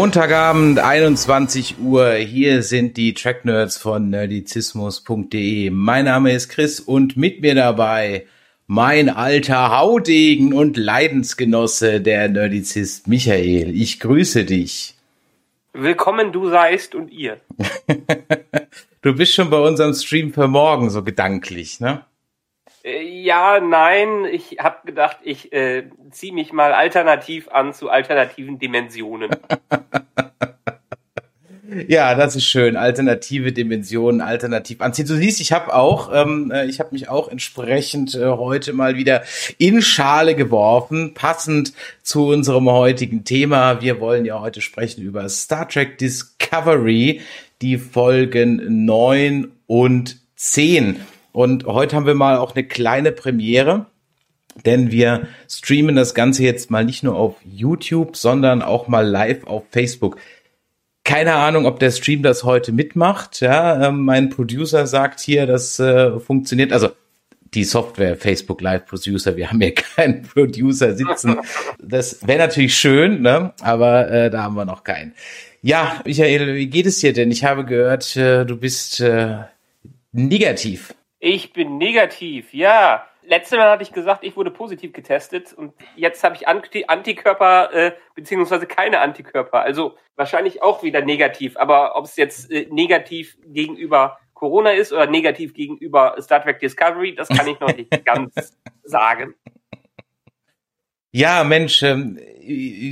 Montagabend, 21 Uhr. Hier sind die Track Nerds von nerdizismus.de. Mein Name ist Chris und mit mir dabei mein alter Haudegen und Leidensgenosse, der Nerdizist Michael. Ich grüße dich. Willkommen, du seist und ihr. du bist schon bei unserem Stream für morgen so gedanklich, ne? Äh, ja, nein, ich habe gedacht, ich äh, ziehe mich mal alternativ an zu alternativen Dimensionen. Ja, das ist schön. Alternative Dimensionen, alternativ anziehen. Du siehst, ich habe auch, ähm, äh, ich habe mich auch entsprechend äh, heute mal wieder in Schale geworfen, passend zu unserem heutigen Thema. Wir wollen ja heute sprechen über Star Trek Discovery, die Folgen neun und zehn. Und heute haben wir mal auch eine kleine Premiere, denn wir streamen das Ganze jetzt mal nicht nur auf YouTube, sondern auch mal live auf Facebook. Keine Ahnung, ob der Stream das heute mitmacht. Ja, äh, mein Producer sagt hier, das äh, funktioniert. Also die Software Facebook Live Producer. Wir haben hier keinen Producer sitzen. Das wäre natürlich schön, ne? aber äh, da haben wir noch keinen. Ja, Michael, wie geht es dir denn? Ich habe gehört, äh, du bist äh, negativ. Ich bin negativ, ja. Letztes Mal hatte ich gesagt, ich wurde positiv getestet und jetzt habe ich Anti Antikörper äh, beziehungsweise keine Antikörper. Also wahrscheinlich auch wieder negativ. Aber ob es jetzt äh, negativ gegenüber Corona ist oder negativ gegenüber Star Trek Discovery, das kann ich noch nicht ganz sagen. Ja, Mensch, ähm,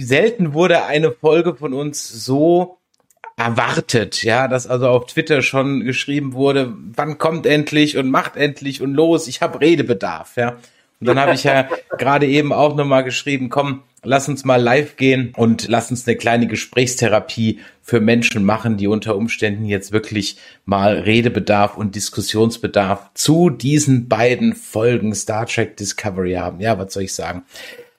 selten wurde eine Folge von uns so erwartet, ja, dass also auf Twitter schon geschrieben wurde, wann kommt endlich und macht endlich und los, ich habe Redebedarf, ja. Und dann habe ich ja gerade eben auch nochmal geschrieben, komm, lass uns mal live gehen und lass uns eine kleine Gesprächstherapie für Menschen machen, die unter Umständen jetzt wirklich mal Redebedarf und Diskussionsbedarf zu diesen beiden Folgen Star Trek Discovery haben. Ja, was soll ich sagen?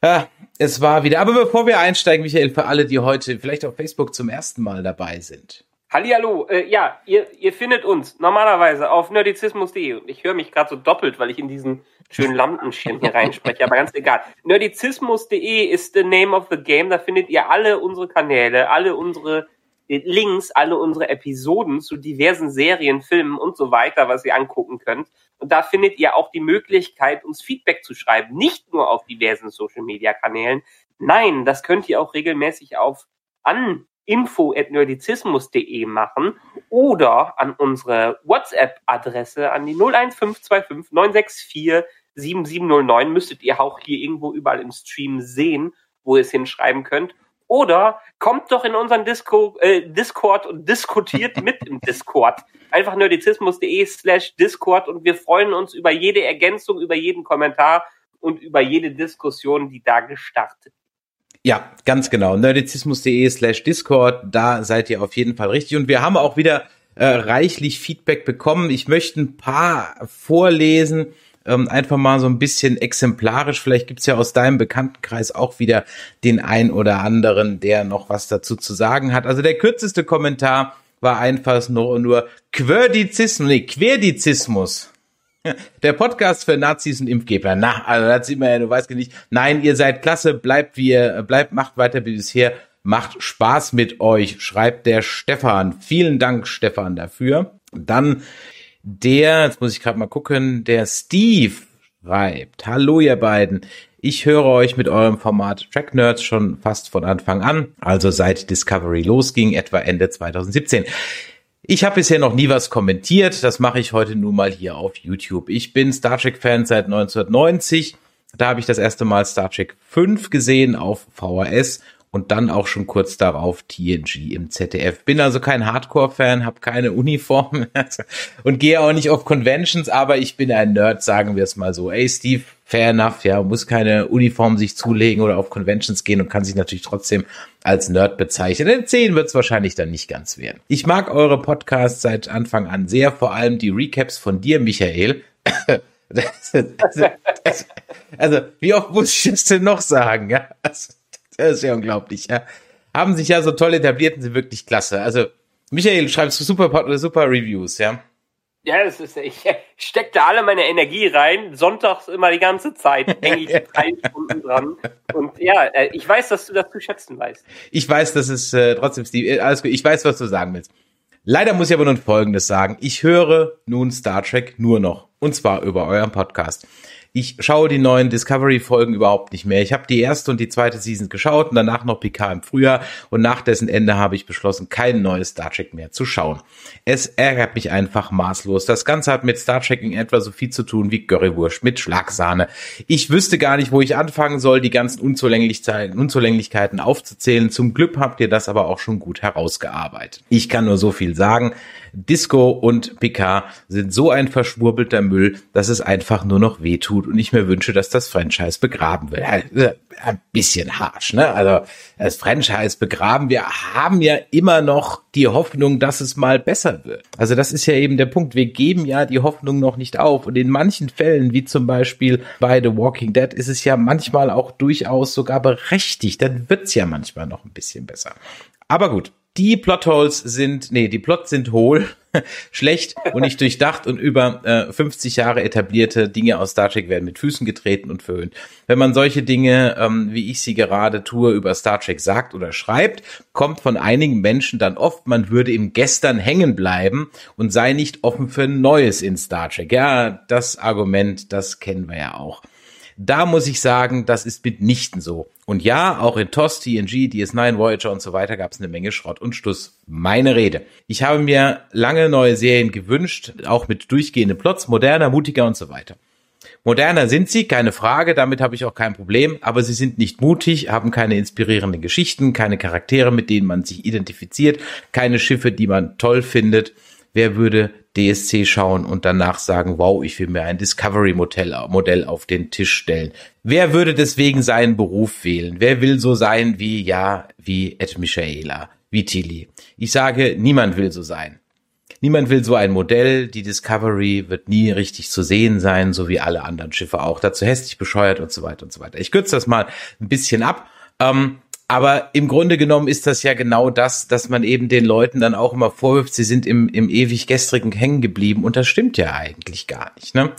Ja, es war wieder. Aber bevor wir einsteigen, Michael, für alle, die heute vielleicht auf Facebook zum ersten Mal dabei sind. Hallihallo, äh, ja, ihr, ihr findet uns normalerweise auf nerdizismus.de. Ich höre mich gerade so doppelt, weil ich in diesen schönen Lampenschirm hier reinspreche, aber ganz egal. Nerdizismus.de ist the name of the game. Da findet ihr alle unsere Kanäle, alle unsere Links, alle unsere Episoden zu diversen Serien, Filmen und so weiter, was ihr angucken könnt. Und da findet ihr auch die Möglichkeit, uns Feedback zu schreiben. Nicht nur auf diversen Social Media Kanälen. Nein, das könnt ihr auch regelmäßig auf an info.nerdizismus.de machen oder an unsere WhatsApp-Adresse an die 01525 964 7709 müsstet ihr auch hier irgendwo überall im Stream sehen, wo ihr es hinschreiben könnt. Oder kommt doch in unseren Disco, äh, Discord und diskutiert mit im Discord. Einfach nerdizismus.de slash Discord und wir freuen uns über jede Ergänzung, über jeden Kommentar und über jede Diskussion, die da gestartet ja, ganz genau. Nerdizismus.de slash Discord, da seid ihr auf jeden Fall richtig. Und wir haben auch wieder äh, reichlich Feedback bekommen. Ich möchte ein paar vorlesen ähm, einfach mal so ein bisschen exemplarisch. Vielleicht gibt's ja aus deinem Bekanntenkreis auch wieder den ein oder anderen, der noch was dazu zu sagen hat. Also der kürzeste Kommentar war einfach nur, nur Querdizismus, nee, Querdizismus. Der Podcast für Nazis und Impfgeber. Na, also das sieht man ja, du weißt nicht. Nein, ihr seid klasse, bleibt wie ihr, bleibt, macht weiter wie bisher. Macht Spaß mit euch, schreibt der Stefan. Vielen Dank, Stefan, dafür. Dann der, jetzt muss ich gerade mal gucken, der Steve schreibt. Hallo ihr beiden. Ich höre euch mit eurem Format Track Nerds schon fast von Anfang an, also seit Discovery losging, etwa Ende 2017. Ich habe bisher noch nie was kommentiert, das mache ich heute nun mal hier auf YouTube. Ich bin Star Trek-Fan seit 1990. Da habe ich das erste Mal Star Trek 5 gesehen auf VHS und dann auch schon kurz darauf TNG im ZDF. Bin also kein Hardcore-Fan, habe keine Uniform und gehe auch nicht auf Conventions, aber ich bin ein Nerd, sagen wir es mal so. Ey, Steve, fair enough, ja, muss keine Uniform sich zulegen oder auf Conventions gehen und kann sich natürlich trotzdem als Nerd bezeichnen. Denn 10 wird es wahrscheinlich dann nicht ganz werden. Ich mag eure Podcasts seit Anfang an sehr, vor allem die Recaps von dir, Michael. Das, das, das, also, wie oft muss ich das denn noch sagen? Ja, das, ist ja unglaublich. Ja. Haben sich ja so toll etabliert und sind wirklich klasse. Also, Michael, du schreibst super, super Reviews, ja. Ja, das ist, ich stecke da alle meine Energie rein. Sonntags immer die ganze Zeit hänge ich drei Stunden dran. Und ja, äh, ich weiß, dass du das zu schätzen weißt. Ich weiß, dass es äh, trotzdem, Steve, äh, alles gut. Ich weiß, was du sagen willst. Leider muss ich aber nun Folgendes sagen. Ich höre nun Star Trek nur noch. Und zwar über euren Podcast. Ich schaue die neuen Discovery-Folgen überhaupt nicht mehr. Ich habe die erste und die zweite Season geschaut und danach noch PK im Frühjahr und nach dessen Ende habe ich beschlossen, kein neues Star Trek mehr zu schauen. Es ärgert mich einfach maßlos. Das Ganze hat mit Star Trek in etwa so viel zu tun wie Currywurst mit Schlagsahne. Ich wüsste gar nicht, wo ich anfangen soll, die ganzen Unzulänglichkeiten, Unzulänglichkeiten aufzuzählen. Zum Glück habt ihr das aber auch schon gut herausgearbeitet. Ich kann nur so viel sagen. Disco und PK sind so ein verschwurbelter Müll, dass es einfach nur noch wehtut und ich mir wünsche, dass das Franchise begraben wird. Ein bisschen harsch, ne? Also das Franchise begraben. Wir haben ja immer noch die Hoffnung, dass es mal besser wird. Also das ist ja eben der Punkt. Wir geben ja die Hoffnung noch nicht auf. Und in manchen Fällen, wie zum Beispiel bei The Walking Dead, ist es ja manchmal auch durchaus sogar berechtigt. Dann wird's ja manchmal noch ein bisschen besser. Aber gut, die Plotholes sind, nee, die Plots sind hohl, schlecht und nicht durchdacht und über äh, 50 Jahre etablierte Dinge aus Star Trek werden mit Füßen getreten und verhöhnt. Wenn man solche Dinge, ähm, wie ich sie gerade tue, über Star Trek sagt oder schreibt, kommt von einigen Menschen dann oft, man würde im Gestern hängen bleiben und sei nicht offen für Neues in Star Trek. Ja, das Argument, das kennen wir ja auch. Da muss ich sagen, das ist mitnichten so. Und ja, auch in TOS, TNG, DS9, Voyager und so weiter gab es eine Menge Schrott und Stuss. Meine Rede. Ich habe mir lange neue Serien gewünscht, auch mit durchgehenden Plots, moderner, mutiger und so weiter. Moderner sind sie, keine Frage, damit habe ich auch kein Problem, aber sie sind nicht mutig, haben keine inspirierenden Geschichten, keine Charaktere, mit denen man sich identifiziert, keine Schiffe, die man toll findet. Wer würde DSC schauen und danach sagen, wow, ich will mir ein Discovery-Modell auf den Tisch stellen. Wer würde deswegen seinen Beruf wählen? Wer will so sein wie, ja, wie Ed Michaela, wie Tilly? Ich sage, niemand will so sein. Niemand will so ein Modell. Die Discovery wird nie richtig zu sehen sein, so wie alle anderen Schiffe auch. Dazu hässlich bescheuert und so weiter und so weiter. Ich kürze das mal ein bisschen ab. Ähm, aber im Grunde genommen ist das ja genau das, dass man eben den Leuten dann auch immer vorwirft, sie sind im, im ewig gestrigen hängen geblieben. Und das stimmt ja eigentlich gar nicht. Ne?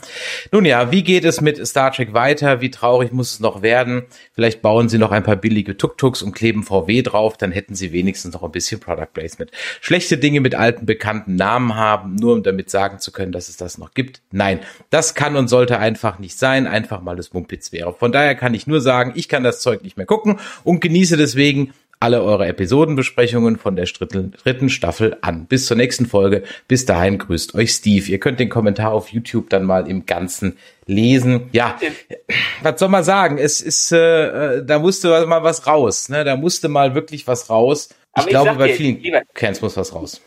Nun ja, wie geht es mit Star Trek weiter? Wie traurig muss es noch werden? Vielleicht bauen sie noch ein paar billige Tuk-Tuks und kleben VW drauf, dann hätten sie wenigstens noch ein bisschen Product Placement. Schlechte Dinge mit alten bekannten Namen haben, nur um damit sagen zu können, dass es das noch gibt. Nein, das kann und sollte einfach nicht sein. Einfach mal das Mumpitz wäre. Von daher kann ich nur sagen, ich kann das Zeug nicht mehr gucken und genieße deswegen alle eure Episodenbesprechungen von der dritten Staffel an. Bis zur nächsten Folge. Bis dahin grüßt euch Steve. Ihr könnt den Kommentar auf YouTube dann mal im Ganzen lesen. Ja, was soll man sagen? Es ist, äh, äh da musste mal was raus. Ne? Da musste mal wirklich was raus. Ich glaube, bei dir, vielen Cans muss was raus.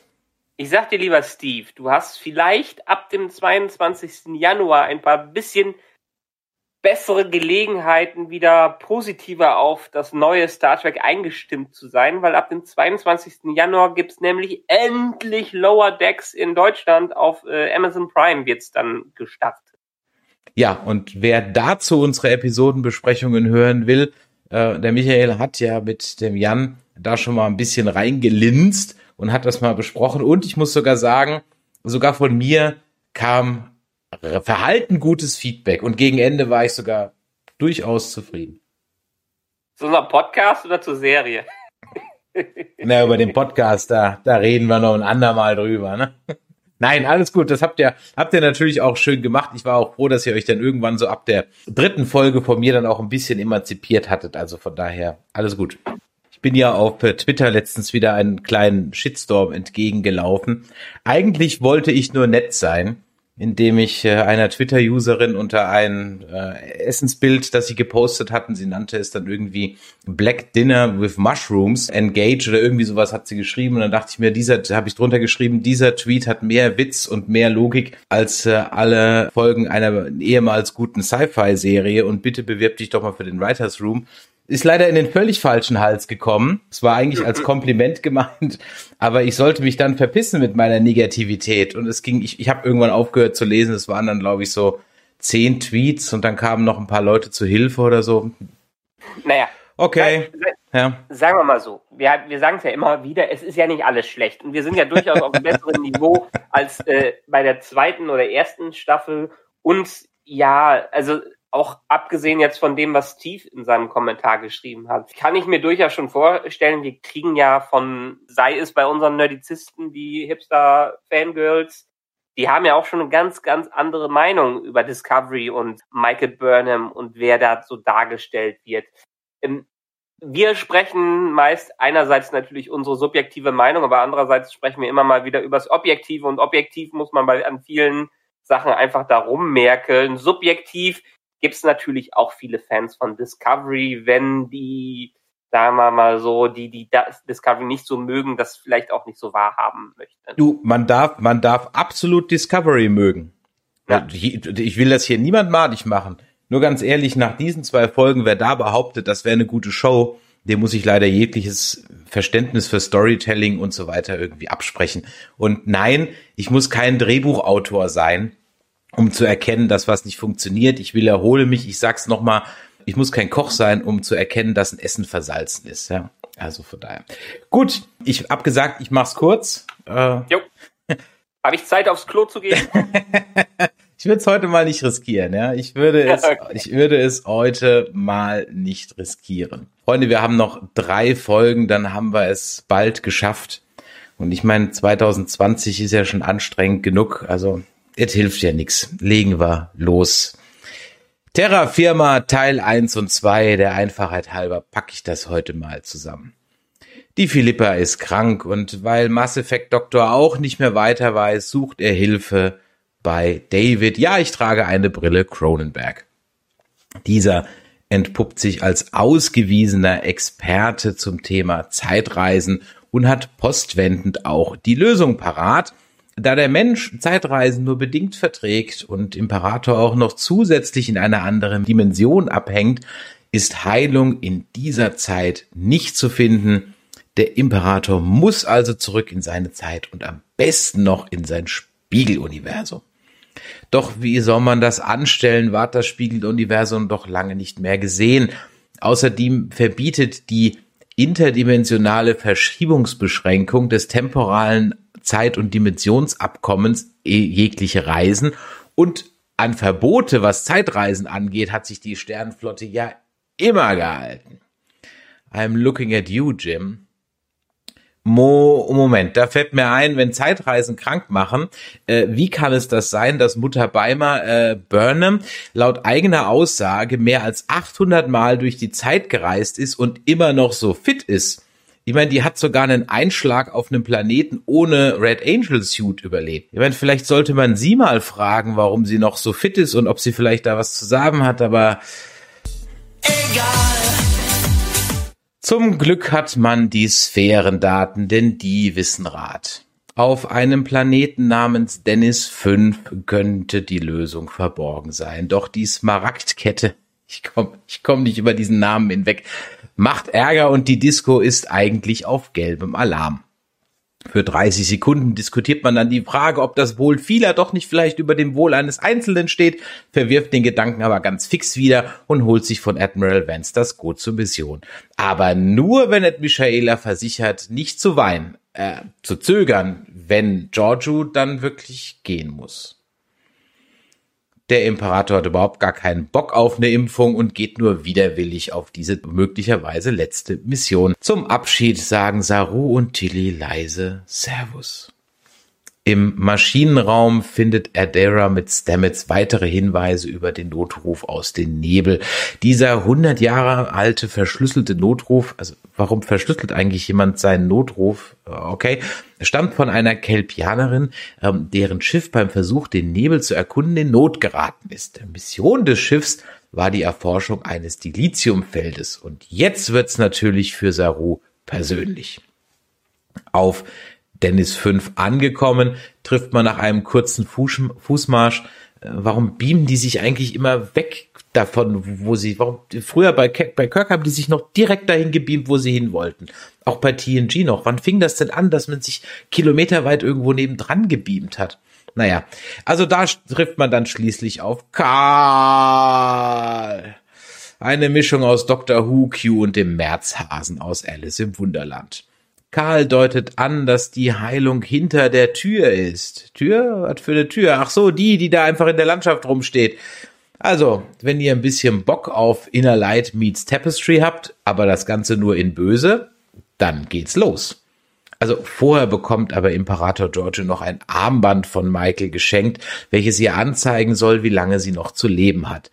Ich sag dir lieber, Steve, du hast vielleicht ab dem 22. Januar ein paar bisschen bessere Gelegenheiten, wieder positiver auf das neue Star Trek eingestimmt zu sein, weil ab dem 22. Januar gibt's nämlich endlich Lower Decks in Deutschland. Auf äh, Amazon Prime wird's dann gestartet. Ja, und wer dazu unsere Episodenbesprechungen hören will, äh, der Michael hat ja mit dem Jan da schon mal ein bisschen reingelinst und hat das mal besprochen. Und ich muss sogar sagen, sogar von mir kam verhalten gutes Feedback und gegen Ende war ich sogar durchaus zufrieden. Zu unserem Podcast oder zur Serie? Na, über den Podcast, da, da reden wir noch ein andermal drüber, ne? Nein, alles gut. Das habt ihr, habt ihr natürlich auch schön gemacht. Ich war auch froh, dass ihr euch dann irgendwann so ab der dritten Folge von mir dann auch ein bisschen emanzipiert hattet. Also von daher, alles gut. Ich bin ja auf Twitter letztens wieder einen kleinen Shitstorm entgegengelaufen. Eigentlich wollte ich nur nett sein indem ich äh, einer Twitter-Userin unter ein äh, Essensbild, das sie gepostet hatten, sie nannte es dann irgendwie Black Dinner with Mushrooms, Engage oder irgendwie sowas hat sie geschrieben. Und dann dachte ich mir, dieser, habe ich drunter geschrieben, dieser Tweet hat mehr Witz und mehr Logik als äh, alle Folgen einer ehemals guten Sci-Fi-Serie. Und bitte bewirb dich doch mal für den Writers Room ist leider in den völlig falschen Hals gekommen. Es war eigentlich als Kompliment gemeint, aber ich sollte mich dann verpissen mit meiner Negativität. Und es ging, ich, ich habe irgendwann aufgehört zu lesen. Es waren dann, glaube ich, so zehn Tweets und dann kamen noch ein paar Leute zu Hilfe oder so. Naja. Okay. Ja. Sagen wir mal so, wir, wir sagen es ja immer wieder, es ist ja nicht alles schlecht. Und wir sind ja durchaus auf einem besseren Niveau als äh, bei der zweiten oder ersten Staffel. Und ja, also auch abgesehen jetzt von dem, was Steve in seinem Kommentar geschrieben hat, kann ich mir durchaus schon vorstellen, wir kriegen ja von, sei es bei unseren Nerdizisten, die Hipster-Fangirls, die haben ja auch schon eine ganz, ganz andere Meinung über Discovery und Michael Burnham und wer da so dargestellt wird. Ähm, wir sprechen meist einerseits natürlich unsere subjektive Meinung, aber andererseits sprechen wir immer mal wieder übers Objektive und objektiv muss man bei an vielen Sachen einfach darum merken. Subjektiv gibt es natürlich auch viele Fans von Discovery, wenn die, sagen wir mal so, die, die Discovery nicht so mögen, das vielleicht auch nicht so wahrhaben möchten. Du, man darf, man darf absolut Discovery mögen. Ja. Ich will das hier niemand madig machen. Nur ganz ehrlich, nach diesen zwei Folgen, wer da behauptet, das wäre eine gute Show, dem muss ich leider jegliches Verständnis für Storytelling und so weiter irgendwie absprechen. Und nein, ich muss kein Drehbuchautor sein, um zu erkennen, dass was nicht funktioniert. Ich will erhole mich. Ich sag's nochmal, ich muss kein Koch sein, um zu erkennen, dass ein Essen versalzen ist. Ja, also von daher. Gut, ich hab gesagt, ich mach's kurz. Äh, jo. Habe ich Zeit aufs Klo zu gehen? ich würde es heute mal nicht riskieren, ja. Ich würde es, okay. ich würde es heute mal nicht riskieren. Freunde, wir haben noch drei Folgen, dann haben wir es bald geschafft. Und ich meine, 2020 ist ja schon anstrengend genug. Also es hilft ja nix. Legen wir los. Terra Firma Teil 1 und 2, der Einfachheit halber, packe ich das heute mal zusammen. Die Philippa ist krank und weil Mass Effect Doktor auch nicht mehr weiter weiß, sucht er Hilfe bei David. Ja, ich trage eine Brille Cronenberg. Dieser entpuppt sich als ausgewiesener Experte zum Thema Zeitreisen und hat postwendend auch die Lösung parat da der Mensch Zeitreisen nur bedingt verträgt und Imperator auch noch zusätzlich in einer anderen Dimension abhängt, ist Heilung in dieser Zeit nicht zu finden. Der Imperator muss also zurück in seine Zeit und am besten noch in sein Spiegeluniversum. Doch wie soll man das anstellen, ward das Spiegeluniversum doch lange nicht mehr gesehen. Außerdem verbietet die interdimensionale Verschiebungsbeschränkung des temporalen Zeit- und Dimensionsabkommens jegliche Reisen und an Verbote, was Zeitreisen angeht, hat sich die Sternenflotte ja immer gehalten. I'm looking at you, Jim. Mo Moment, da fällt mir ein, wenn Zeitreisen krank machen, äh, wie kann es das sein, dass Mutter Beimer äh, Burnham laut eigener Aussage mehr als 800 Mal durch die Zeit gereist ist und immer noch so fit ist? Ich meine, die hat sogar einen Einschlag auf einem Planeten ohne Red Angel Suit überlebt. Ich meine, vielleicht sollte man sie mal fragen, warum sie noch so fit ist und ob sie vielleicht da was zu sagen hat, aber egal. Zum Glück hat man die Sphärendaten, denn die wissen Rat. Auf einem Planeten namens Dennis 5 könnte die Lösung verborgen sein. Doch die Smaragdkette, ich komme ich komm nicht über diesen Namen hinweg, macht Ärger und die Disco ist eigentlich auf gelbem Alarm. Für 30 Sekunden diskutiert man dann die Frage, ob das Wohl vieler doch nicht vielleicht über dem Wohl eines Einzelnen steht, verwirft den Gedanken aber ganz fix wieder und holt sich von Admiral Vance das Go zur Mission. Aber nur, wenn Ed Michaela versichert, nicht zu weinen, äh, zu zögern, wenn Giorgio dann wirklich gehen muss. Der Imperator hat überhaupt gar keinen Bock auf eine Impfung und geht nur widerwillig auf diese möglicherweise letzte Mission. Zum Abschied sagen Saru und Tilly leise Servus. Im Maschinenraum findet Adara mit Stamets weitere Hinweise über den Notruf aus den Nebel. Dieser 100 Jahre alte verschlüsselte Notruf, also warum verschlüsselt eigentlich jemand seinen Notruf? Okay, stammt von einer Kelpianerin, ähm, deren Schiff beim Versuch, den Nebel zu erkunden, in Not geraten ist. Die Mission des Schiffs war die Erforschung eines Dilithiumfeldes. Und jetzt wird's natürlich für Saru persönlich. Auf Dennis 5 angekommen, trifft man nach einem kurzen Fuß, Fußmarsch. Äh, warum beamen die sich eigentlich immer weg davon, wo sie, warum, früher bei, bei Kirk haben die sich noch direkt dahin gebeamt, wo sie hin wollten. Auch bei TNG noch. Wann fing das denn an, dass man sich kilometerweit irgendwo nebendran gebeamt hat? Naja, also da trifft man dann schließlich auf Karl. Eine Mischung aus Dr. Who, Q und dem Märzhasen aus Alice im Wunderland. Karl deutet an, dass die Heilung hinter der Tür ist. Tür? Was für eine Tür? Ach so, die, die da einfach in der Landschaft rumsteht. Also, wenn ihr ein bisschen Bock auf Inner Light meets Tapestry habt, aber das Ganze nur in böse, dann geht's los. Also vorher bekommt aber Imperator Giorgio noch ein Armband von Michael geschenkt, welches ihr anzeigen soll, wie lange sie noch zu leben hat.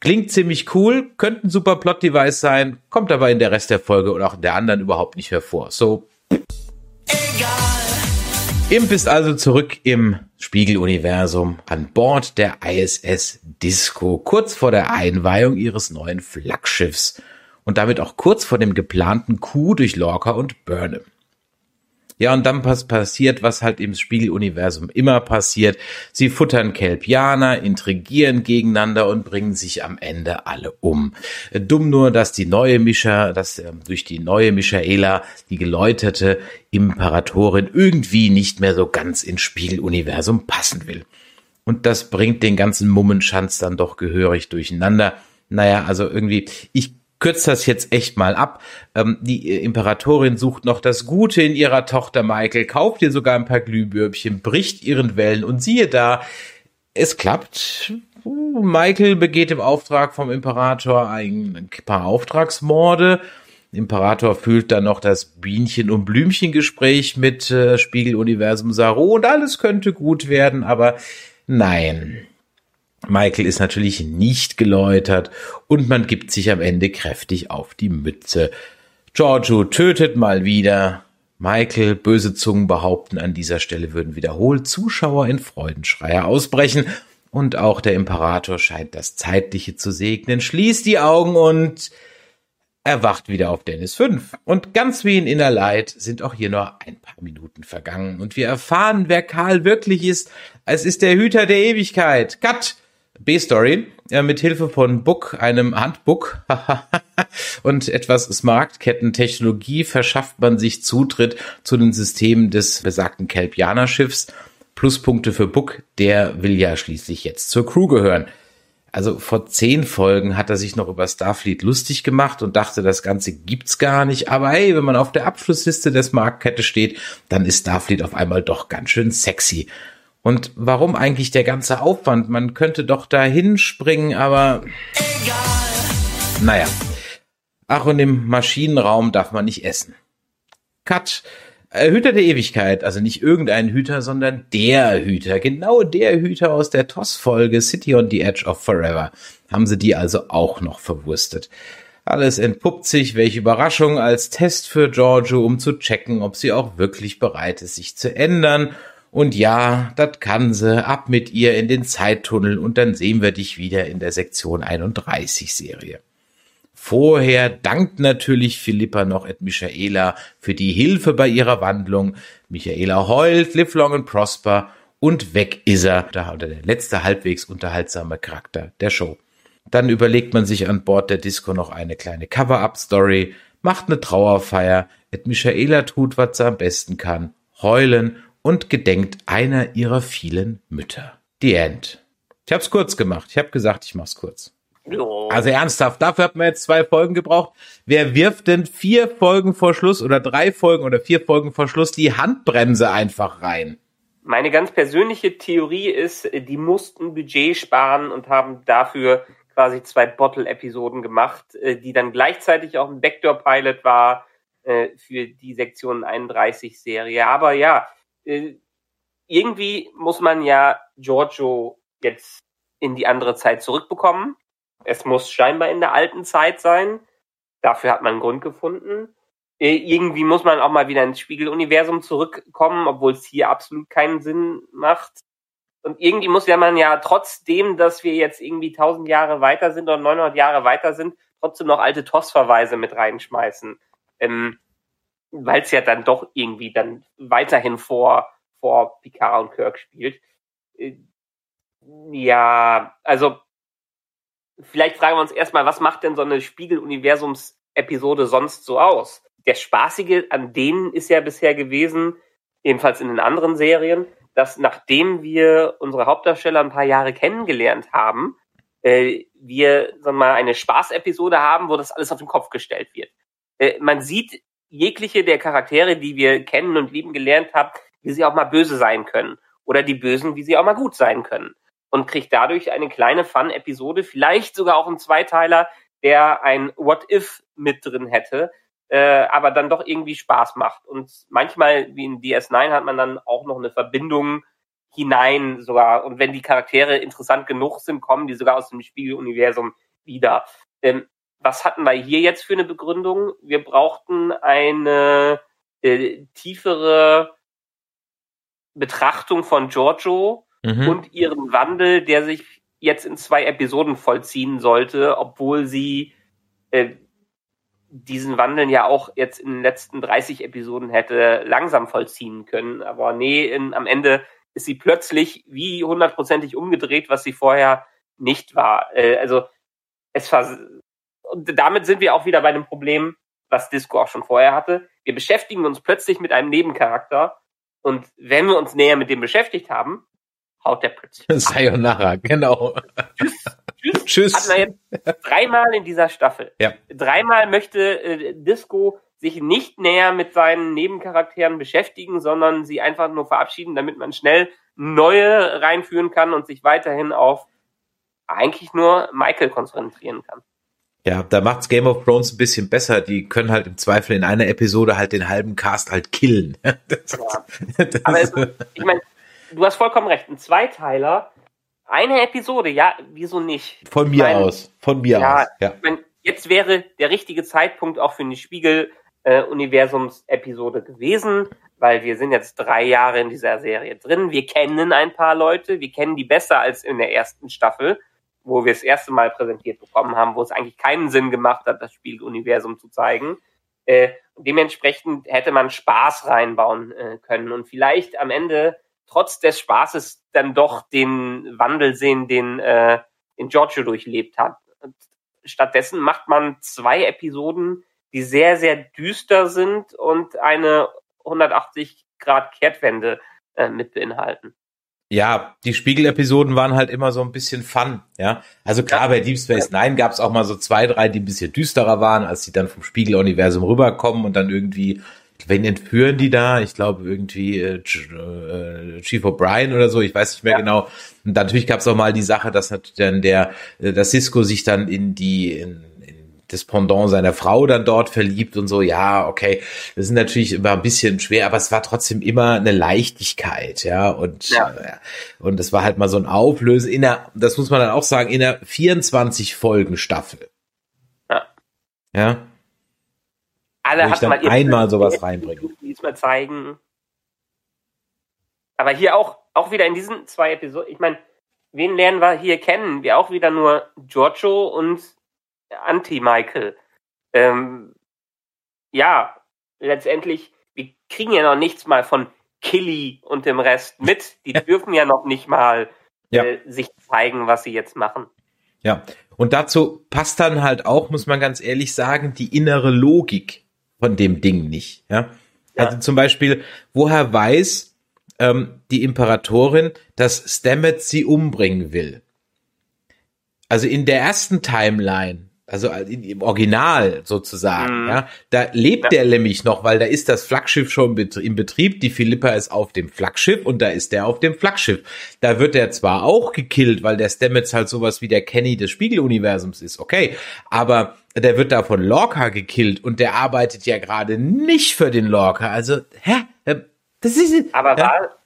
Klingt ziemlich cool, könnte ein super Plot-Device sein, kommt aber in der Rest der Folge und auch in der anderen überhaupt nicht hervor. So. Egal. Imp ist also zurück im Spiegeluniversum an Bord der ISS Disco, kurz vor der Einweihung ihres neuen Flaggschiffs und damit auch kurz vor dem geplanten Coup durch Lorca und Burnham. Ja, und dann pass passiert, was halt im Spiegeluniversum immer passiert. Sie futtern Kelpianer, intrigieren gegeneinander und bringen sich am Ende alle um. Dumm nur, dass die neue Mischa, dass äh, durch die neue Michaela die geläuterte Imperatorin irgendwie nicht mehr so ganz ins Spiegeluniversum passen will. Und das bringt den ganzen Mummenschanz dann doch gehörig durcheinander. Naja, also irgendwie, ich kürzt das jetzt echt mal ab. Ähm, die äh, Imperatorin sucht noch das Gute in ihrer Tochter Michael, kauft ihr sogar ein paar Glühbürbchen, bricht ihren Wellen und siehe da, es klappt. Michael begeht im Auftrag vom Imperator ein paar Auftragsmorde. Imperator fühlt dann noch das Bienchen- und Blümchen-Gespräch mit äh, Spiegeluniversum Saru und alles könnte gut werden, aber nein. Michael ist natürlich nicht geläutert und man gibt sich am Ende kräftig auf die Mütze. Giorgio tötet mal wieder. Michael, böse Zungen behaupten, an dieser Stelle würden wiederholt Zuschauer in Freudenschreier ausbrechen. Und auch der Imperator scheint das Zeitliche zu segnen, schließt die Augen und erwacht wieder auf Dennis 5. Und ganz wie in Inner Light sind auch hier nur ein paar Minuten vergangen. Und wir erfahren, wer Karl wirklich ist. Es ist der Hüter der Ewigkeit. Cut! B-Story äh, mit Hilfe von Book, einem Handbook und etwas Smartketten-Technologie verschafft man sich Zutritt zu den Systemen des besagten Kelpianer-Schiffs. Pluspunkte für Book, der will ja schließlich jetzt zur Crew gehören. Also vor zehn Folgen hat er sich noch über Starfleet lustig gemacht und dachte, das Ganze gibt's gar nicht. Aber hey, wenn man auf der Abschlussliste der Smartkette steht, dann ist Starfleet auf einmal doch ganz schön sexy. Und warum eigentlich der ganze Aufwand? Man könnte doch da hinspringen, aber. Egal. Naja. Ach, und im Maschinenraum darf man nicht essen. Cut. Äh, Hüter der Ewigkeit, also nicht irgendein Hüter, sondern der Hüter, genau der Hüter aus der TOS-Folge City on the Edge of Forever. Haben sie die also auch noch verwurstet. Alles entpuppt sich, welche Überraschung, als Test für Giorgio, um zu checken, ob sie auch wirklich bereit ist, sich zu ändern und ja, das kann sie. Ab mit ihr in den Zeittunnel und dann sehen wir dich wieder in der Sektion 31 Serie. Vorher dankt natürlich Philippa noch et Michaela für die Hilfe bei ihrer Wandlung. Michaela heult, live long and prosper und weg ist er. Da der letzte halbwegs unterhaltsame Charakter der Show. Dann überlegt man sich an Bord der Disco noch eine kleine Cover-Up-Story, macht eine Trauerfeier, et Michaela tut, was sie am besten kann, heulen und gedenkt einer ihrer vielen Mütter. The End. Ich hab's kurz gemacht. Ich hab gesagt, ich mach's kurz. Also ernsthaft, dafür hat man jetzt zwei Folgen gebraucht. Wer wirft denn vier Folgen vor Schluss oder drei Folgen oder vier Folgen vor Schluss die Handbremse einfach rein? Meine ganz persönliche Theorie ist, die mussten Budget sparen und haben dafür quasi zwei Bottle-Episoden gemacht, äh, die dann gleichzeitig auch ein Backdoor-Pilot war äh, für die Sektion 31-Serie. Aber ja, irgendwie muss man ja Giorgio jetzt in die andere Zeit zurückbekommen. Es muss scheinbar in der alten Zeit sein. Dafür hat man einen Grund gefunden. Äh, irgendwie muss man auch mal wieder ins Spiegeluniversum zurückkommen, obwohl es hier absolut keinen Sinn macht. Und irgendwie muss ja man ja trotzdem, dass wir jetzt irgendwie 1000 Jahre weiter sind oder 900 Jahre weiter sind, trotzdem noch alte TOS-Verweise mit reinschmeißen. Ähm, Weil es ja dann doch irgendwie dann weiterhin vor, vor Picard und Kirk spielt. Äh, ja, also vielleicht fragen wir uns erstmal, was macht denn so eine Spiegeluniversums-Episode sonst so aus? Der Spaßige an denen ist ja bisher gewesen, ebenfalls in den anderen Serien, dass nachdem wir unsere Hauptdarsteller ein paar Jahre kennengelernt haben, äh, wir sagen wir mal eine Spaßepisode haben, wo das alles auf den Kopf gestellt wird. Äh, man sieht jegliche der Charaktere, die wir kennen und lieben gelernt haben, wie sie auch mal böse sein können oder die Bösen, wie sie auch mal gut sein können und kriegt dadurch eine kleine Fun-Episode, vielleicht sogar auch ein Zweiteiler, der ein What If mit drin hätte, äh, aber dann doch irgendwie Spaß macht. Und manchmal, wie in DS9, hat man dann auch noch eine Verbindung hinein sogar. Und wenn die Charaktere interessant genug sind, kommen die sogar aus dem Spiegeluniversum wieder. Ähm, was hatten wir hier jetzt für eine Begründung? Wir brauchten eine äh, tiefere Betrachtung von Giorgio mhm. und ihren Wandel, der sich jetzt in zwei Episoden vollziehen sollte, obwohl sie äh, diesen Wandel ja auch jetzt in den letzten 30 Episoden hätte langsam vollziehen können. Aber nee, in, am Ende ist sie plötzlich wie hundertprozentig umgedreht, was sie vorher nicht war. Äh, also es war und damit sind wir auch wieder bei dem Problem, was Disco auch schon vorher hatte. Wir beschäftigen uns plötzlich mit einem Nebencharakter und wenn wir uns näher mit dem beschäftigt haben, haut der plötzlich. Sayonara, genau. Tschüss. Tschüss. Tschüss. Hatten wir jetzt dreimal in dieser Staffel. Ja. Dreimal möchte äh, Disco sich nicht näher mit seinen Nebencharakteren beschäftigen, sondern sie einfach nur verabschieden, damit man schnell neue reinführen kann und sich weiterhin auf eigentlich nur Michael konzentrieren kann. Ja, da macht's Game of Thrones ein bisschen besser. Die können halt im Zweifel in einer Episode halt den halben Cast halt killen. Das, ja. Aber es, ich meine, du hast vollkommen recht. Ein Zweiteiler, eine Episode, ja, wieso nicht? Von mir meine, aus. Von mir ja, aus. Ja. Ich mein, jetzt wäre der richtige Zeitpunkt auch für eine Spiegel-Universums-Episode gewesen, weil wir sind jetzt drei Jahre in dieser Serie drin. Wir kennen ein paar Leute, wir kennen die besser als in der ersten Staffel, wo wir das erste Mal präsentiert bekommen haben, wo es eigentlich keinen Sinn gemacht hat, das Spieluniversum zu zeigen. Äh, dementsprechend hätte man Spaß reinbauen äh, können und vielleicht am Ende trotz des Spaßes dann doch den Wandel sehen, den, äh, den Giorgio durchlebt hat. Und stattdessen macht man zwei Episoden, die sehr, sehr düster sind und eine 180 Grad Kehrtwende äh, mit beinhalten. Ja, die Spiegel-Episoden waren halt immer so ein bisschen fun, ja. Also klar, ja. bei Deep Space Nine gab es auch mal so zwei, drei, die ein bisschen düsterer waren, als sie dann vom Spiegel-Universum rüberkommen und dann irgendwie wen entführen die da? Ich glaube irgendwie äh, äh, Chief O'Brien oder so, ich weiß nicht mehr ja. genau. Und natürlich gab es auch mal die Sache, dass dann der, äh, dass Cisco sich dann in die in das Pendant seiner Frau dann dort verliebt und so. Ja, okay, das ist natürlich immer ein bisschen schwer, aber es war trotzdem immer eine Leichtigkeit, ja. Und ja. Äh, und es war halt mal so ein Auflösen in der, das muss man dann auch sagen, in der 24 Folgen Staffel. Ja. Ja alle hat mal einmal sowas reinbringen. Diesmal zeigen. Aber hier auch, auch wieder in diesen zwei Episoden, ich meine, wen lernen wir hier kennen? Wir auch wieder nur Giorgio und Anti-Michael. Ähm, ja, letztendlich, wir kriegen ja noch nichts mal von Killy und dem Rest mit. Die dürfen ja noch nicht mal ja. äh, sich zeigen, was sie jetzt machen. Ja, und dazu passt dann halt auch, muss man ganz ehrlich sagen, die innere Logik von dem Ding nicht. Ja? ja. Also zum Beispiel, woher weiß ähm, die Imperatorin, dass Stamets sie umbringen will? Also in der ersten Timeline also im Original sozusagen, mhm. ja, da lebt ja. der nämlich noch, weil da ist das Flaggschiff schon im Betrieb, die Philippa ist auf dem Flaggschiff und da ist der auf dem Flaggschiff. Da wird er zwar auch gekillt, weil der Stamets halt sowas wie der Kenny des Spiegeluniversums ist, okay, aber der wird da von Lorca gekillt und der arbeitet ja gerade nicht für den Lorca, also, hä? Das ist, aber war,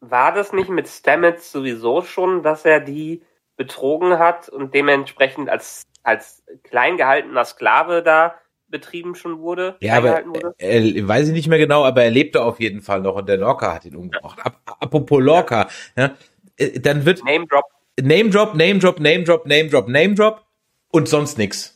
war das nicht mit Stamets sowieso schon, dass er die betrogen hat und dementsprechend als, als klein gehaltener Sklave da betrieben schon wurde? Ja, aber er, er, weiß ich nicht mehr genau, aber er lebte auf jeden Fall noch und der Lorca hat ihn umgebracht. Ap apropos Lorca, ja, äh, dann wird Name Drop. Name Drop, Name Drop, Name Drop, Name Drop, Name Drop und sonst nix.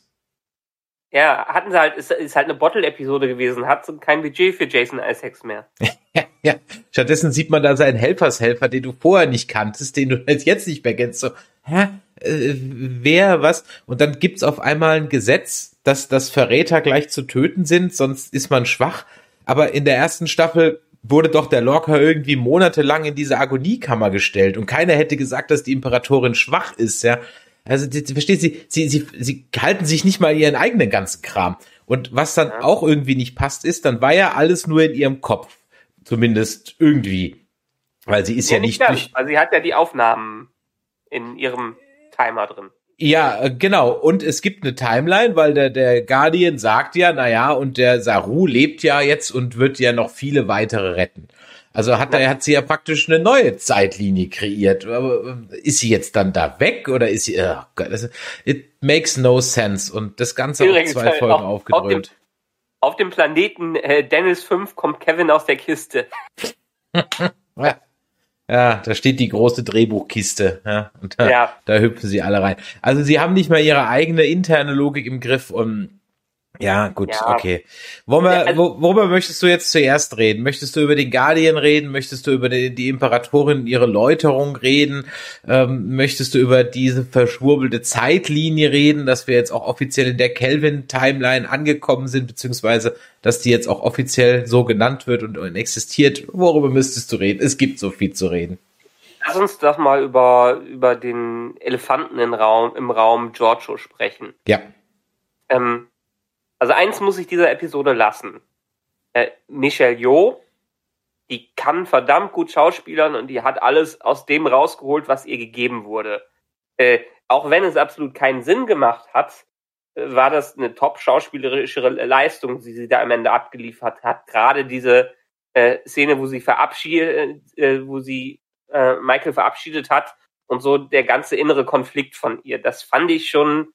Ja, hatten sie halt, ist, ist halt eine Bottle-Episode gewesen, hat kein Budget für Jason Isaacs mehr. ja, stattdessen sieht man da seinen Helfershelfer, den du vorher nicht kanntest, den du jetzt nicht mehr kennst. So, hä? Äh, wer, was? Und dann gibt's auf einmal ein Gesetz, dass, dass Verräter gleich zu töten sind, sonst ist man schwach. Aber in der ersten Staffel wurde doch der Lorca irgendwie monatelang in diese Agoniekammer gestellt und keiner hätte gesagt, dass die Imperatorin schwach ist, ja. Also, die, versteht sie, sie, sie, sie halten sich nicht mal ihren eigenen ganzen Kram. Und was dann auch irgendwie nicht passt, ist, dann war ja alles nur in ihrem Kopf. Zumindest irgendwie. Weil sie ist ja, ja nicht. Durch also sie hat ja die Aufnahmen in ihrem Timer drin. Ja, äh, genau. Und es gibt eine Timeline, weil der, der Guardian sagt ja, naja, und der Saru lebt ja jetzt und wird ja noch viele weitere retten. Also hat er hat sie ja praktisch eine neue Zeitlinie kreiert. Aber äh, ist sie jetzt dann da weg oder ist sie? Oh Gott, das, it makes no sense. Und das Ganze Übrigens, auf zwei Folgen auf, aufgedröhnt. Auf dem, auf dem Planeten äh, Dennis 5 kommt Kevin aus der Kiste. ja. Ja, da steht die große Drehbuchkiste. Ja, und da, ja. da hüpfen sie alle rein. Also sie haben nicht mal ihre eigene interne Logik im Griff und ja, gut, ja. okay. Worüber, also, worüber möchtest du jetzt zuerst reden? Möchtest du über den Guardian reden? Möchtest du über die, die Imperatorin, ihre Läuterung reden? Ähm, möchtest du über diese verschwurbelte Zeitlinie reden, dass wir jetzt auch offiziell in der Kelvin-Timeline angekommen sind, beziehungsweise dass die jetzt auch offiziell so genannt wird und, und existiert? Worüber müsstest du reden? Es gibt so viel zu reden. Lass uns doch mal über, über den Elefanten im Raum, im Raum Giorgio sprechen. Ja. Ähm, also eins muss ich dieser Episode lassen. Äh, Michelle Yeoh, die kann verdammt gut schauspielern und die hat alles aus dem rausgeholt, was ihr gegeben wurde. Äh, auch wenn es absolut keinen Sinn gemacht hat, äh, war das eine top schauspielerische Leistung, die sie da am Ende abgeliefert hat. Gerade diese äh, Szene, wo sie verabschiedet, äh, wo sie Michael verabschiedet hat und so der ganze innere Konflikt von ihr. Das fand ich schon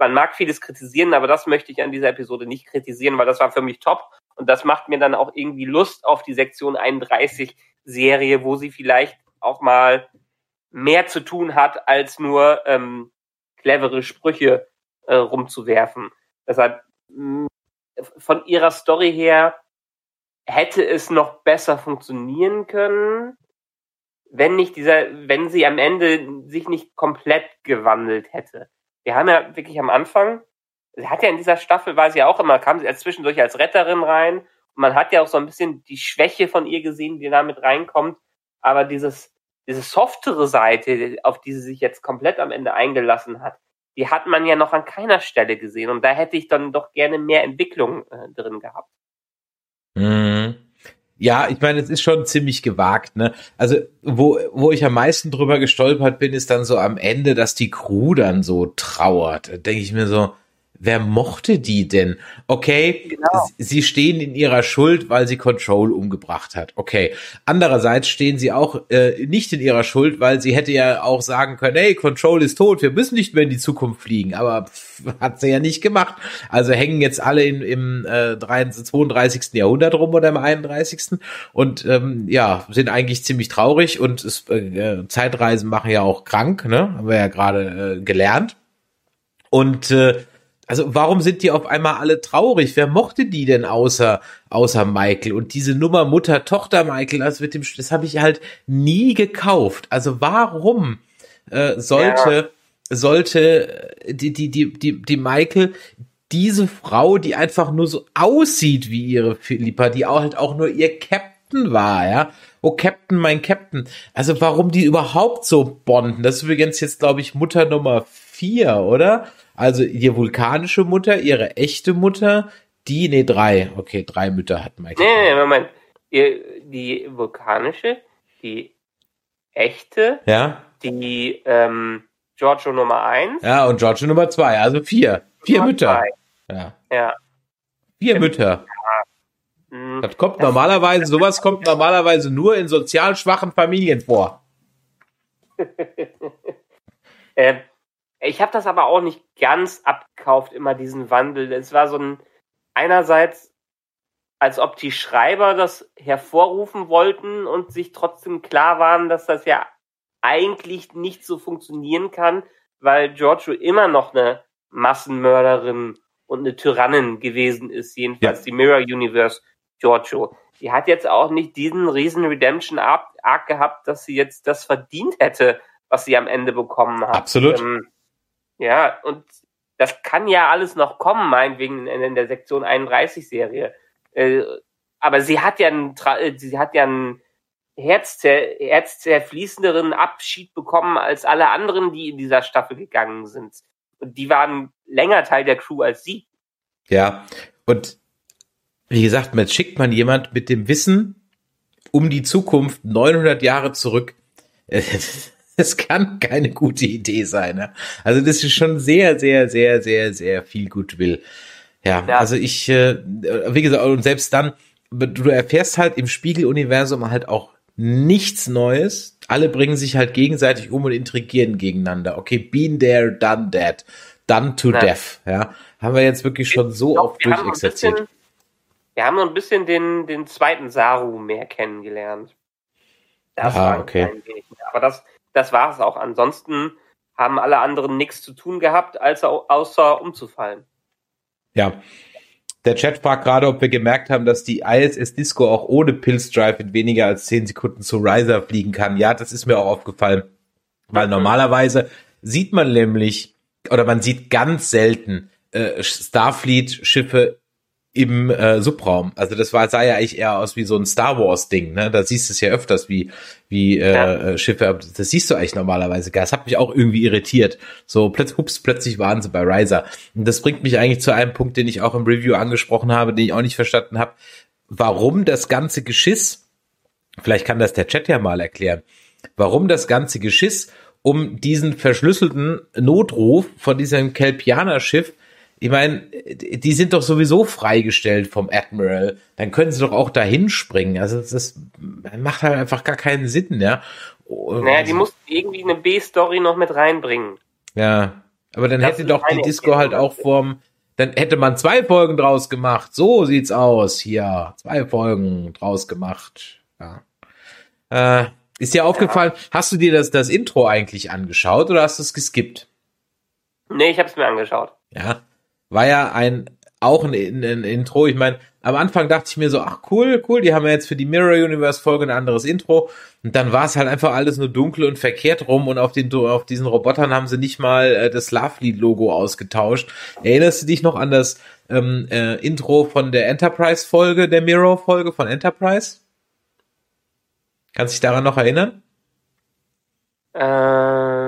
man mag vieles kritisieren, aber das möchte ich an dieser Episode nicht kritisieren, weil das war für mich top. Und das macht mir dann auch irgendwie Lust auf die Sektion 31 Serie, wo sie vielleicht auch mal mehr zu tun hat, als nur ähm, clevere Sprüche äh, rumzuwerfen. Deshalb mh, von ihrer Story her hätte es noch besser funktionieren können, wenn nicht dieser, wenn sie am Ende sich nicht komplett gewandelt hätte wir haben ja wirklich am Anfang, sie hat ja in dieser Staffel, war sie ja auch immer, kam sie zwischendurch als Retterin rein. Und man hat ja auch so ein bisschen die Schwäche von ihr gesehen, die da mit reinkommt. Aber dieses, diese softere Seite, auf die sie sich jetzt komplett am Ende eingelassen hat, die hat man ja noch an keiner Stelle gesehen. Und da hätte ich dann doch gerne mehr Entwicklung äh, drin gehabt. Mhm. Ja, ich meine, es ist schon ziemlich gewagt, ne? Also, wo, wo ich am meisten drüber gestolpert bin, ist dann so am Ende, dass die Crew dann so trauert. Da denke ich mir so, wer mochte die denn? Okay, genau. sie stehen in ihrer Schuld, weil sie Control umgebracht hat. Okay. Andererseits stehen sie auch äh, nicht in ihrer Schuld, weil sie hätte ja auch sagen können, hey, Control ist tot, wir müssen nicht mehr in die Zukunft fliegen. Aber pff, hat sie ja nicht gemacht. Also hängen jetzt alle in, im äh, 32. Jahrhundert rum oder im 31. Und ähm, ja, sind eigentlich ziemlich traurig und es, äh, Zeitreisen machen ja auch krank, ne? Haben wir ja gerade äh, gelernt. Und äh, also warum sind die auf einmal alle traurig? Wer mochte die denn außer außer Michael? Und diese Nummer Mutter Tochter Michael, das mit dem, das habe ich halt nie gekauft. Also warum äh, sollte ja. sollte die die die die die Michael diese Frau, die einfach nur so aussieht wie ihre Philippa, die auch halt auch nur ihr Captain war, ja? Oh Captain, mein Captain. Also warum die überhaupt so bonden? Das ist übrigens jetzt glaube ich Mutter Nummer vier, oder? Also ihre vulkanische Mutter, ihre echte Mutter, die, nee, drei. Okay, drei Mütter hat Michael. Nee, nee, Moment. Ihr, die vulkanische, die echte, ja. die ähm, Giorgio Nummer eins. Ja, und Giorgio Nummer zwei, also vier. Vier Nummer Mütter. Zwei. Ja. ja. Vier Mütter. Mhm. Das kommt das normalerweise, sowas kommt normalerweise nur in sozial schwachen Familien vor. äh, ich habe das aber auch nicht ganz abgekauft, immer diesen Wandel. Es war so ein, einerseits, als ob die Schreiber das hervorrufen wollten und sich trotzdem klar waren, dass das ja eigentlich nicht so funktionieren kann, weil Giorgio immer noch eine Massenmörderin und eine Tyrannin gewesen ist, jedenfalls ja. die Mirror Universe Giorgio. Die hat jetzt auch nicht diesen riesen Redemption Arc, gehabt, dass sie jetzt das verdient hätte, was sie am Ende bekommen hat. Absolut. Ähm, ja, und das kann ja alles noch kommen, meinetwegen in, der Sektion 31 Serie. Äh, aber sie hat ja einen, äh, sie hat ja einen herzzerr herzzerfließenderen Abschied bekommen als alle anderen, die in dieser Staffel gegangen sind. Und die waren länger Teil der Crew als sie. Ja, und wie gesagt, jetzt schickt man jemand mit dem Wissen um die Zukunft 900 Jahre zurück. Das kann keine gute Idee sein. Ne? Also das ist schon sehr, sehr, sehr, sehr, sehr viel Goodwill. Ja, ja. also ich, äh, wie gesagt, und selbst dann, du erfährst halt im Spiegeluniversum halt auch nichts Neues. Alle bringen sich halt gegenseitig um und intrigieren gegeneinander. Okay, been there, done that, done to ja. death. Ja, haben wir jetzt wirklich schon so glaub, oft durchexerziert. Wir haben noch ein bisschen den, den zweiten Saru mehr kennengelernt. Das ah, war okay. Aber das, das war es auch. Ansonsten haben alle anderen nichts zu tun gehabt, als außer umzufallen. Ja, der Chat fragt gerade, ob wir gemerkt haben, dass die ISS Disco auch ohne Pillstrive in weniger als 10 Sekunden zu Riser fliegen kann. Ja, das ist mir auch aufgefallen. Weil mhm. normalerweise sieht man nämlich, oder man sieht ganz selten äh, Starfleet-Schiffe im äh, Subraum. Also das war sah ja eigentlich eher aus wie so ein Star Wars Ding, ne? Da siehst du es ja öfters wie wie äh, ja. Äh, Schiffe. Das siehst du eigentlich normalerweise gar. Das hat mich auch irgendwie irritiert. So plötzlich hups, plötzlich waren sie bei Riser. Und das bringt mich eigentlich zu einem Punkt, den ich auch im Review angesprochen habe, den ich auch nicht verstanden habe, warum das ganze Geschiss. Vielleicht kann das der Chat ja mal erklären. Warum das ganze Geschiss um diesen verschlüsselten Notruf von diesem Kelpianer-Schiff ich meine, die sind doch sowieso freigestellt vom Admiral. Dann können sie doch auch dahin springen. Also das, macht halt einfach gar keinen Sinn, ja. Naja, die mussten irgendwie eine B-Story noch mit reinbringen. Ja, aber dann das hätte doch die Disco halt auch vorm, dann hätte man zwei Folgen draus gemacht. So sieht's aus hier. Zwei Folgen draus gemacht. Ja. Äh, ist dir aufgefallen, ja. hast du dir das, das Intro eigentlich angeschaut oder hast du es geskippt? Nee, ich habe es mir angeschaut. Ja, war ja ein auch ein, ein Intro. Ich meine, am Anfang dachte ich mir so, ach cool, cool, die haben ja jetzt für die Mirror Universe Folge ein anderes Intro. Und dann war es halt einfach alles nur dunkel und verkehrt rum und auf den auf diesen Robotern haben sie nicht mal äh, das Lovely Logo ausgetauscht. Erinnerst du dich noch an das ähm, äh, Intro von der Enterprise Folge, der Mirror Folge von Enterprise? Kannst du dich daran noch erinnern? Ähm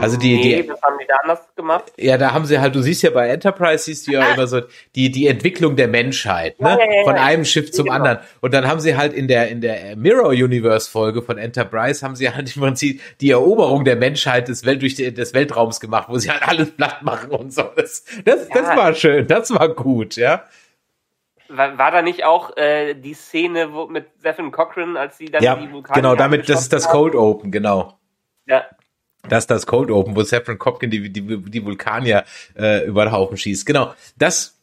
also die, nee, die, das haben die da anders gemacht. Ja, da haben sie halt, du siehst ja bei Enterprise, siehst du ja ah. immer so die, die Entwicklung der Menschheit, ne? Ja, ja, ja, von einem Schiff zum genau. anderen. Und dann haben sie halt in der, in der Mirror Universe Folge von Enterprise haben sie halt im Prinzip die Eroberung der Menschheit des, Welt, durch die, des Weltraums gemacht, wo sie halt alles platt machen und so. Das, das, das war schön, das war gut, ja. War, war da nicht auch äh, die Szene wo, mit Stephen Cochran, als sie dann ja, die Vulkane genau, damit, das ist das Cold Open, genau. Ja, das ist das Cold Open, wo Saffron Copkin die, die, die Vulkanier äh, über den Haufen schießt. Genau, das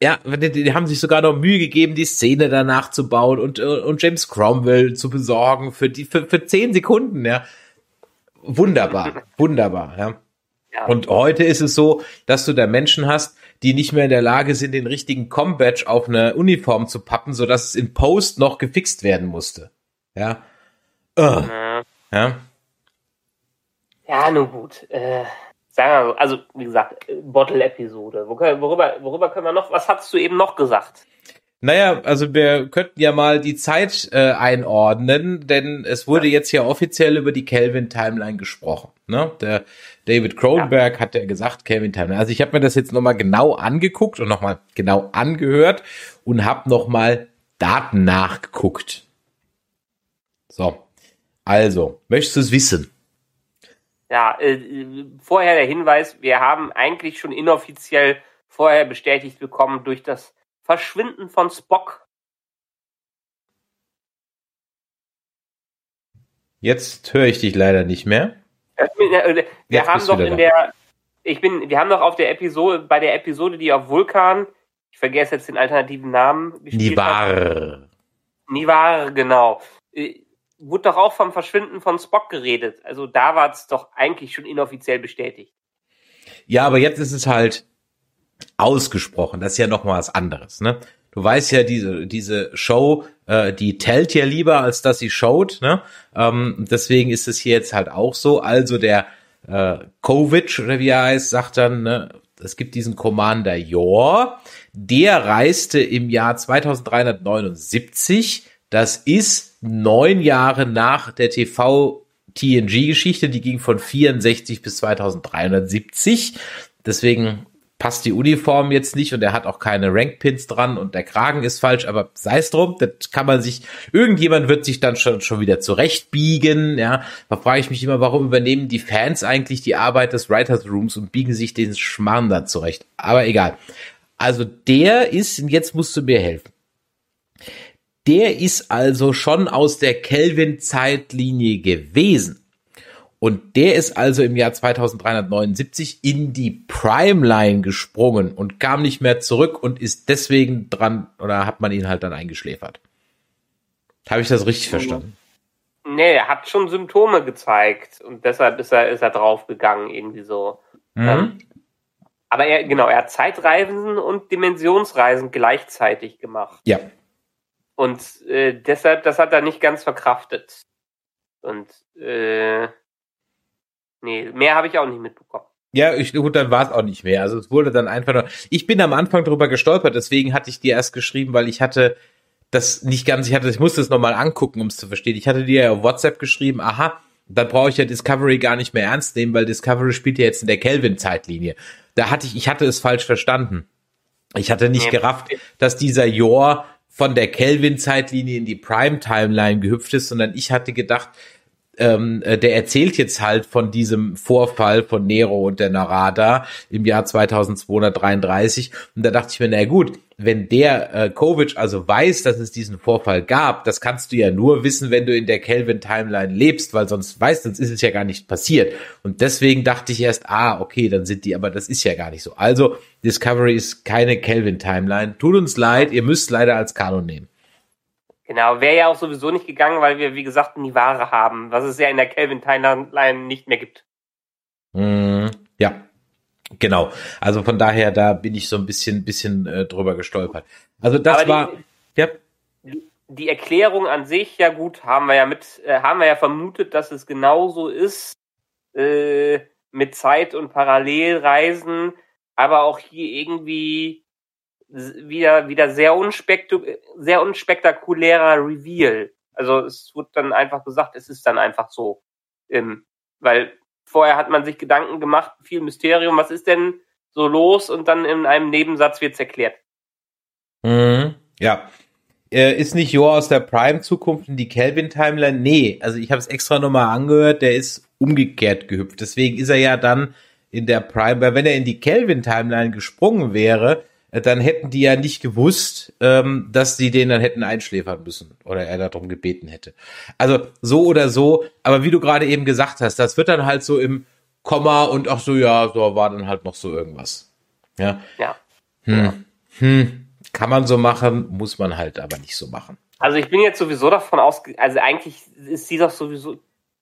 ja, die, die haben sich sogar noch Mühe gegeben, die Szene danach zu bauen und, und James Cromwell zu besorgen für die für, für zehn Sekunden, ja. Wunderbar, wunderbar, ja. ja. Und heute ist es so, dass du da Menschen hast, die nicht mehr in der Lage sind, den richtigen Com-Badge auf eine Uniform zu pappen, sodass es in Post noch gefixt werden musste. Ja. Uh. Ja. Ja, nun gut. Äh, sagen wir so, also wie gesagt, Bottle-Episode. Worüber, worüber können wir noch, was hast du eben noch gesagt? Naja, also wir könnten ja mal die Zeit äh, einordnen, denn es wurde jetzt ja offiziell über die Kelvin-Timeline gesprochen. Ne? Der David Cronenberg ja. hat ja gesagt, Kelvin-Timeline. Also ich habe mir das jetzt nochmal genau angeguckt und nochmal genau angehört und habe nochmal Daten nachgeguckt. So, also, möchtest du es wissen? Ja, äh, vorher der Hinweis, wir haben eigentlich schon inoffiziell vorher bestätigt bekommen durch das Verschwinden von Spock. Jetzt höre ich dich leider nicht mehr. Wir Jetzt haben doch in der, ich bin, wir haben doch auf der Episode, bei der Episode, die auf Vulkan, ich vergesse jetzt den alternativen Namen, Nivar. Nivar, genau. Wurde doch auch vom Verschwinden von Spock geredet. Also da war es doch eigentlich schon inoffiziell bestätigt. Ja, aber jetzt ist es halt ausgesprochen. Das ist ja noch mal was anderes, ne? Du weißt ja, diese, diese Show, äh, die tellt ja lieber, als dass sie showt, ne? Ähm, deswegen ist es hier jetzt halt auch so. Also der äh, Kovic, oder wie er heißt, sagt dann, ne, es gibt diesen Commander Yor, der reiste im Jahr 2379, das ist neun Jahre nach der TV TNG-Geschichte, die ging von 64 bis 2370. Deswegen passt die Uniform jetzt nicht und er hat auch keine Rankpins dran und der Kragen ist falsch, aber sei es drum, das kann man sich, irgendjemand wird sich dann schon, schon wieder zurechtbiegen, ja. Da frage ich mich immer, warum übernehmen die Fans eigentlich die Arbeit des Writers Rooms und biegen sich den Schmarrn da zurecht. Aber egal. Also der ist, jetzt musst du mir helfen. Der ist also schon aus der Kelvin-Zeitlinie gewesen. Und der ist also im Jahr 2379 in die Primeline gesprungen und kam nicht mehr zurück und ist deswegen dran, oder hat man ihn halt dann eingeschläfert? Habe ich das richtig verstanden? Nee, er hat schon Symptome gezeigt und deshalb ist er, ist er draufgegangen, irgendwie so. Mhm. Ähm, aber er, genau, er hat Zeitreisen und Dimensionsreisen gleichzeitig gemacht. Ja. Und äh, deshalb, das hat er nicht ganz verkraftet. Und äh, Nee, mehr habe ich auch nicht mitbekommen. Ja, ich, gut, dann war es auch nicht mehr. Also es wurde dann einfach nur. Ich bin am Anfang drüber gestolpert, deswegen hatte ich dir erst geschrieben, weil ich hatte das nicht ganz, ich hatte, ich musste es nochmal angucken, um es zu verstehen. Ich hatte dir ja auf WhatsApp geschrieben, aha, dann brauche ich ja Discovery gar nicht mehr ernst nehmen, weil Discovery spielt ja jetzt in der Kelvin-Zeitlinie. Da hatte ich, ich hatte es falsch verstanden. Ich hatte nicht gerafft, dass dieser Yor von der Kelvin-Zeitlinie in die Prime-Timeline gehüpft ist, sondern ich hatte gedacht, ähm, äh, der erzählt jetzt halt von diesem Vorfall von Nero und der Narada im Jahr 2233. Und da dachte ich mir, na gut, wenn der äh, Kovic also weiß, dass es diesen Vorfall gab, das kannst du ja nur wissen, wenn du in der Kelvin-Timeline lebst, weil sonst weißt, sonst ist es ja gar nicht passiert. Und deswegen dachte ich erst, ah, okay, dann sind die, aber das ist ja gar nicht so. Also, Discovery ist keine Kelvin-Timeline. Tut uns leid, ihr müsst leider als Kanon nehmen. Genau, wäre ja auch sowieso nicht gegangen, weil wir, wie gesagt, nie Ware haben, was es ja in der Kelvin Timeline nicht mehr gibt. Mm, ja, genau. Also von daher, da bin ich so ein bisschen, bisschen äh, drüber gestolpert. Also das Aber war, die, ja. Die Erklärung an sich, ja gut, haben wir ja mit, äh, haben wir ja vermutet, dass es genauso ist äh, mit Zeit und Parallelreisen, aber auch hier irgendwie wieder, wieder sehr, unspektu sehr unspektakulärer Reveal. Also es wird dann einfach gesagt, es ist dann einfach so. Ähm, weil vorher hat man sich Gedanken gemacht, viel Mysterium, was ist denn so los? Und dann in einem Nebensatz wird's erklärt. Mhm, ja. Äh, ist nicht Joa aus der Prime-Zukunft in die Kelvin-Timeline? Nee, also ich habe es extra nochmal angehört, der ist umgekehrt gehüpft. Deswegen ist er ja dann in der Prime, weil wenn er in die Kelvin-Timeline gesprungen wäre, dann hätten die ja nicht gewusst, ähm, dass sie den dann hätten einschläfern müssen oder er darum gebeten hätte. Also so oder so, aber wie du gerade eben gesagt hast, das wird dann halt so im Komma und ach so, ja, so war dann halt noch so irgendwas. Ja. Ja. Hm. Hm. Kann man so machen, muss man halt aber nicht so machen. Also ich bin jetzt sowieso davon aus, also eigentlich ist sie doch sowieso,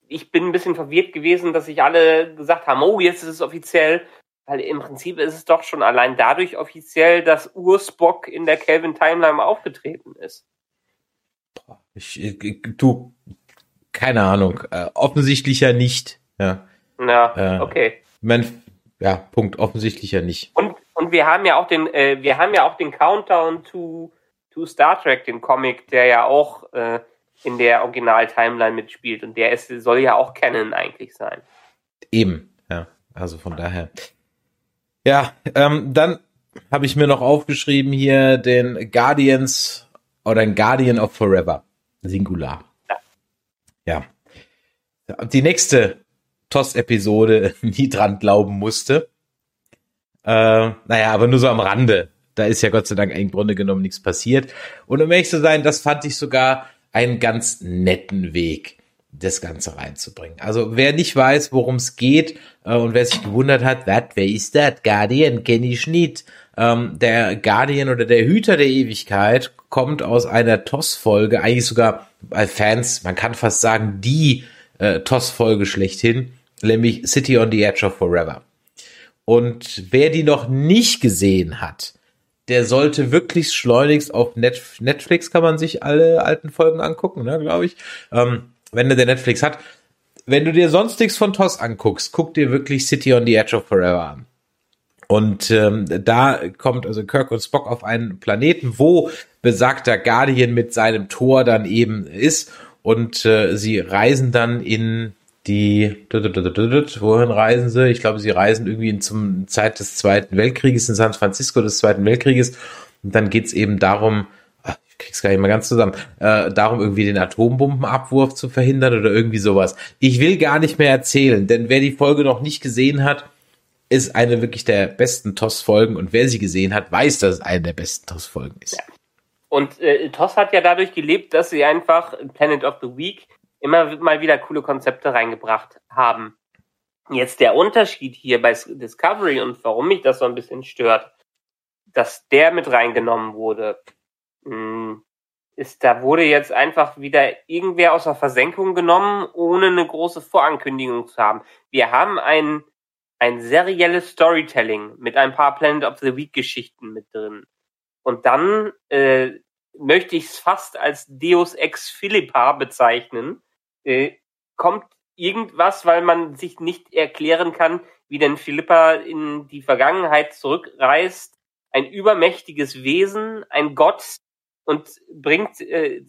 ich bin ein bisschen verwirrt gewesen, dass sich alle gesagt haben, oh, jetzt ist es offiziell. Weil im Prinzip ist es doch schon allein dadurch offiziell, dass Urspock in der Kelvin Timeline aufgetreten ist. Ich, ich, du, keine Ahnung. Äh, offensichtlich ja nicht. Ja, ja äh, okay. Man, ja, Punkt. Offensichtlich ja nicht. Und, und wir haben ja auch den, äh, wir haben ja auch den Countdown to, to Star Trek, den Comic, der ja auch äh, in der Original-Timeline mitspielt. Und der ist, soll ja auch Canon eigentlich sein. Eben, ja. Also von daher. Ja, ähm, dann habe ich mir noch aufgeschrieben hier den Guardians oder ein Guardian of Forever. Singular. Ja. Die nächste TOS-Episode nie dran glauben musste. Äh, naja, aber nur so am Rande. Da ist ja Gott sei Dank im Grunde genommen nichts passiert. Und um ehrlich zu sein, das fand ich sogar einen ganz netten Weg, das Ganze reinzubringen. Also wer nicht weiß, worum es geht äh, und wer sich gewundert hat, wat, wer ist das? Guardian kenne ich nicht. Ähm, der Guardian oder der Hüter der Ewigkeit kommt aus einer TOS-Folge, eigentlich sogar bei Fans, man kann fast sagen, die äh, TOS-Folge schlechthin, nämlich City on the Edge of Forever. Und wer die noch nicht gesehen hat, der sollte wirklich schleunigst auf Netflix kann man sich alle alten Folgen angucken, ne, glaube ich. Ähm, wenn der Netflix hat. Wenn du dir sonst nichts von TOS anguckst, guck dir wirklich City on the Edge of Forever an. Und ähm, da kommt also Kirk und Spock auf einen Planeten, wo besagter Guardian mit seinem Tor dann eben ist. Und äh, sie reisen dann in die, wohin reisen sie? Ich glaube, sie reisen irgendwie in zum Zeit des Zweiten Weltkrieges in San Francisco des Zweiten Weltkrieges. Und dann geht's eben darum, krieg's gar nicht mal ganz zusammen, äh, darum irgendwie den Atombombenabwurf zu verhindern oder irgendwie sowas. Ich will gar nicht mehr erzählen, denn wer die Folge noch nicht gesehen hat, ist eine wirklich der besten TOS-Folgen und wer sie gesehen hat, weiß, dass es eine der besten TOS-Folgen ist. Und äh, TOS hat ja dadurch gelebt, dass sie einfach Planet of the Week immer mal wieder coole Konzepte reingebracht haben. Jetzt der Unterschied hier bei Discovery und warum mich das so ein bisschen stört, dass der mit reingenommen wurde, ist, da wurde jetzt einfach wieder irgendwer aus der Versenkung genommen, ohne eine große Vorankündigung zu haben. Wir haben ein, ein serielles Storytelling mit ein paar Planet of the Week Geschichten mit drin. Und dann äh, möchte ich es fast als Deus Ex Philippa bezeichnen, äh, kommt irgendwas, weil man sich nicht erklären kann, wie denn Philippa in die Vergangenheit zurückreist, ein übermächtiges Wesen, ein Gott und bringt, äh,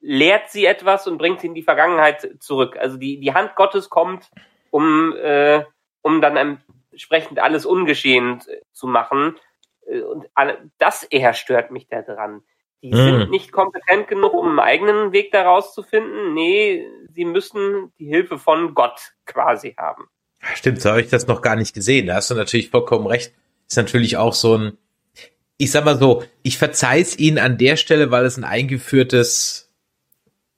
lehrt sie etwas und bringt sie in die Vergangenheit zurück. Also die, die Hand Gottes kommt, um, äh, um dann entsprechend alles ungeschehen zu machen. Äh, und das eher stört mich da dran. Die hm. sind nicht kompetent genug, um einen eigenen Weg daraus zu finden. Nee, sie müssen die Hilfe von Gott quasi haben. Stimmt, so habe ich das noch gar nicht gesehen. Da hast du natürlich vollkommen recht. Ist natürlich auch so ein, ich sag mal so, ich verzeih's ihnen an der Stelle, weil es ein eingeführtes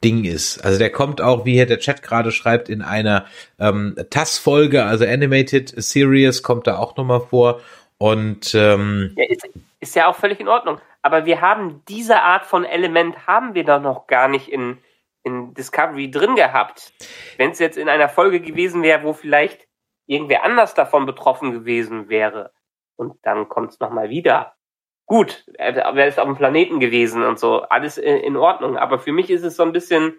Ding ist. Also der kommt auch, wie hier der Chat gerade schreibt, in einer ähm, TAS-Folge, also Animated Series, kommt da auch nochmal vor. Und ähm, ja, ist, ist ja auch völlig in Ordnung. Aber wir haben diese Art von Element haben wir doch noch gar nicht in, in Discovery drin gehabt. Wenn es jetzt in einer Folge gewesen wäre, wo vielleicht irgendwer anders davon betroffen gewesen wäre. Und dann kommt es nochmal wieder. Gut, er ist auf dem Planeten gewesen und so, alles in Ordnung. Aber für mich ist es so ein bisschen,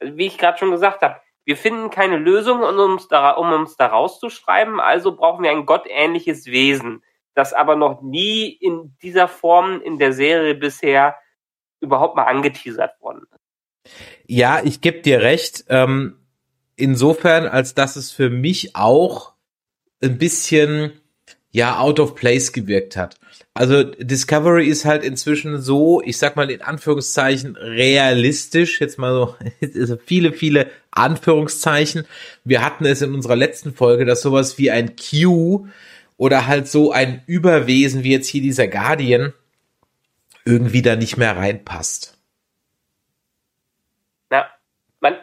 wie ich gerade schon gesagt habe, wir finden keine Lösung, um uns, da, um uns da rauszuschreiben, also brauchen wir ein gottähnliches Wesen das aber noch nie in dieser Form in der Serie bisher überhaupt mal angeteasert worden ist. Ja, ich gebe dir recht. Ähm, insofern, als dass es für mich auch ein bisschen ja out of place gewirkt hat. Also Discovery ist halt inzwischen so, ich sag mal in Anführungszeichen realistisch, jetzt mal so viele viele Anführungszeichen. Wir hatten es in unserer letzten Folge, dass sowas wie ein Q oder halt so ein Überwesen wie jetzt hier dieser Guardian irgendwie da nicht mehr reinpasst. Na, man,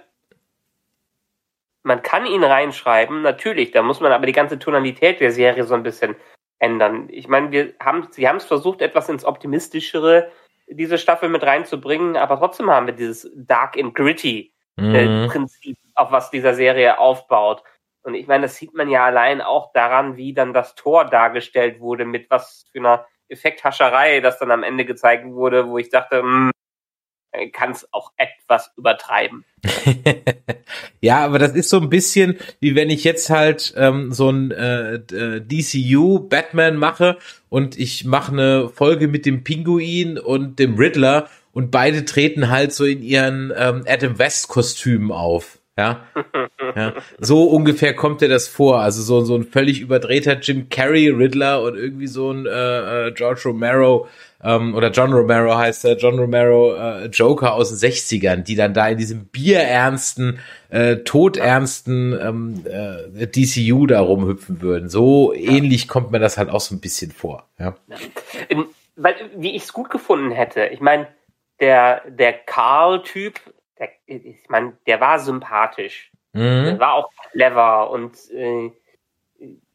man kann ihn reinschreiben, natürlich, da muss man aber die ganze Tonalität der Serie so ein bisschen ändern. Ich meine, wir haben, sie haben es versucht, etwas ins Optimistischere diese Staffel mit reinzubringen, aber trotzdem haben wir dieses Dark and Gritty äh, mhm. Prinzip, auf was dieser Serie aufbaut. Und ich meine, das sieht man ja allein auch daran, wie dann das Tor dargestellt wurde, mit was für einer Effekthascherei das dann am Ende gezeigt wurde, wo ich dachte, mh, hm, kann es auch etwas übertreiben. ja, aber das ist so ein bisschen, wie wenn ich jetzt halt ähm, so ein äh, äh DCU Batman mache und ich mache eine Folge mit dem Pinguin und dem Riddler und beide treten halt so in ihren ähm, Adam West Kostümen auf. Ja? ja. So ungefähr kommt dir das vor. Also so, so ein völlig überdrehter Jim Carrey Riddler und irgendwie so ein äh, äh, George Romero ähm, oder John Romero heißt er, John Romero äh, Joker aus den 60ern, die dann da in diesem bierernsten, äh, todernsten ähm, äh, DCU da rumhüpfen würden. So ähnlich kommt mir das halt auch so ein bisschen vor. Ja. In, weil, wie ich es gut gefunden hätte. Ich meine, der, der Karl-Typ, ich meine, der war sympathisch. Mhm. Der war auch clever und äh,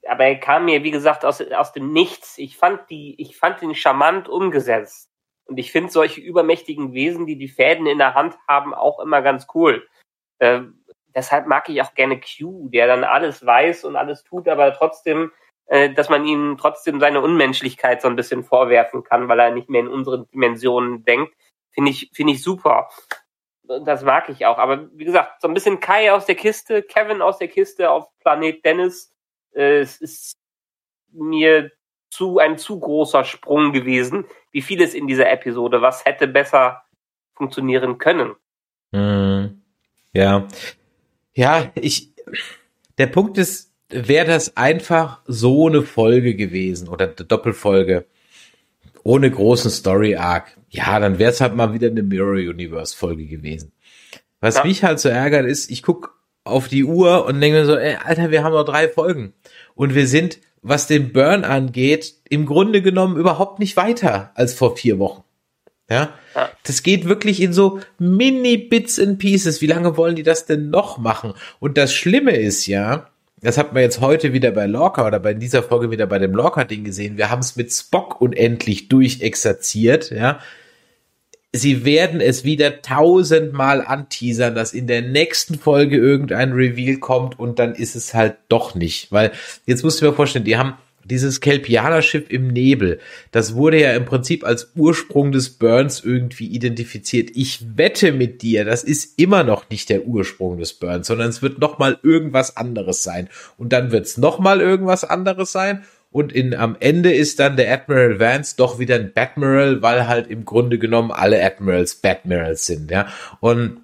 aber er kam mir, wie gesagt, aus, aus dem Nichts. Ich fand die, ich fand ihn charmant umgesetzt. Und ich finde solche übermächtigen Wesen, die die Fäden in der Hand haben, auch immer ganz cool. Äh, deshalb mag ich auch gerne Q, der dann alles weiß und alles tut, aber trotzdem, äh, dass man ihm trotzdem seine Unmenschlichkeit so ein bisschen vorwerfen kann, weil er nicht mehr in unseren Dimensionen denkt, finde ich, finde ich super. Das mag ich auch. Aber wie gesagt, so ein bisschen Kai aus der Kiste, Kevin aus der Kiste auf Planet Dennis, äh, es ist mir zu ein zu großer Sprung gewesen, wie vieles in dieser Episode. Was hätte besser funktionieren können? Hm. Ja, ja, ich. Der Punkt ist, wäre das einfach so eine Folge gewesen oder eine Doppelfolge ohne großen Story Arc, ja, dann wäre es halt mal wieder eine Mirror Universe Folge gewesen. Was ja. mich halt so ärgert ist, ich guck auf die Uhr und denke mir so, ey, Alter, wir haben noch drei Folgen und wir sind, was den Burn angeht, im Grunde genommen überhaupt nicht weiter als vor vier Wochen. Ja, das geht wirklich in so Mini-Bits and Pieces. Wie lange wollen die das denn noch machen? Und das Schlimme ist ja, das hat man jetzt heute wieder bei Lorca oder bei dieser Folge wieder bei dem Lorca-Ding gesehen. Wir haben es mit Spock unendlich durchexerziert, ja. Sie werden es wieder tausendmal anteasern, dass in der nächsten Folge irgendein Reveal kommt und dann ist es halt doch nicht. Weil, jetzt musst du dir vorstellen, die haben dieses Kelpianer-Schiff im Nebel, das wurde ja im Prinzip als Ursprung des Burns irgendwie identifiziert. Ich wette mit dir, das ist immer noch nicht der Ursprung des Burns, sondern es wird noch mal irgendwas anderes sein. Und dann wird es noch mal irgendwas anderes sein. Und in, am Ende ist dann der Admiral Vance doch wieder ein Batmiral, weil halt im Grunde genommen alle Admirals Batmirals sind, ja. Und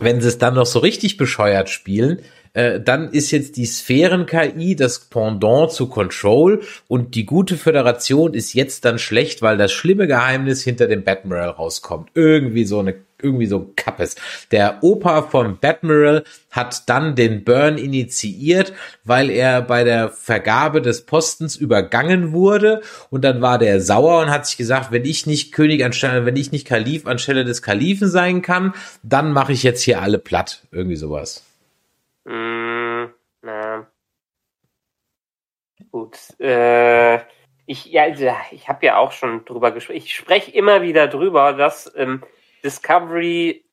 wenn sie es dann noch so richtig bescheuert spielen, äh, dann ist jetzt die Sphären-KI das Pendant zu Control und die gute Föderation ist jetzt dann schlecht, weil das schlimme Geheimnis hinter dem Batmiral rauskommt. Irgendwie so eine irgendwie so Kappes. Der Opa von Batmiral hat dann den Burn initiiert, weil er bei der Vergabe des Postens übergangen wurde und dann war der sauer und hat sich gesagt, wenn ich nicht König anstelle, wenn ich nicht Kalif anstelle des Kalifen sein kann, dann mache ich jetzt hier alle platt. Irgendwie sowas. Mm, na. Gut. Äh, ich, ja, also, ich habe ja auch schon drüber gesprochen. Ich spreche immer wieder drüber, dass ähm, Discovery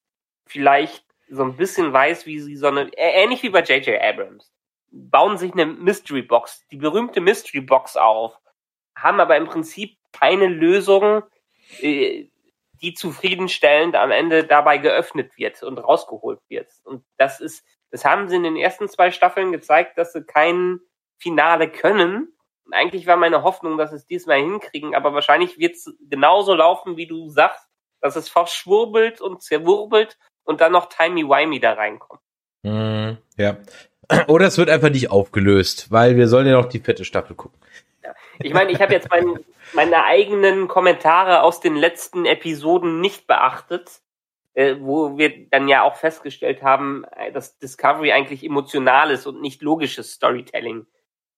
vielleicht so ein bisschen weiß, wie sie so eine, ähnlich wie bei J.J. Abrams, bauen sich eine Mystery Box, die berühmte Mystery Box auf, haben aber im Prinzip keine Lösung, äh, die zufriedenstellend am Ende dabei geöffnet wird und rausgeholt wird. Und das ist das haben sie in den ersten zwei Staffeln gezeigt, dass sie kein Finale können. Und eigentlich war meine Hoffnung, dass sie es diesmal hinkriegen, aber wahrscheinlich wird es genauso laufen, wie du sagst, dass es verschwurbelt und zerwurbelt und dann noch Timey-Wimey da reinkommt. Mm, ja. Oder es wird einfach nicht aufgelöst, weil wir sollen ja noch die vierte Staffel gucken. Ja. Ich meine, ich habe jetzt mein, meine eigenen Kommentare aus den letzten Episoden nicht beachtet äh, wo wir dann ja auch festgestellt haben, äh, dass Discovery eigentlich emotionales und nicht logisches Storytelling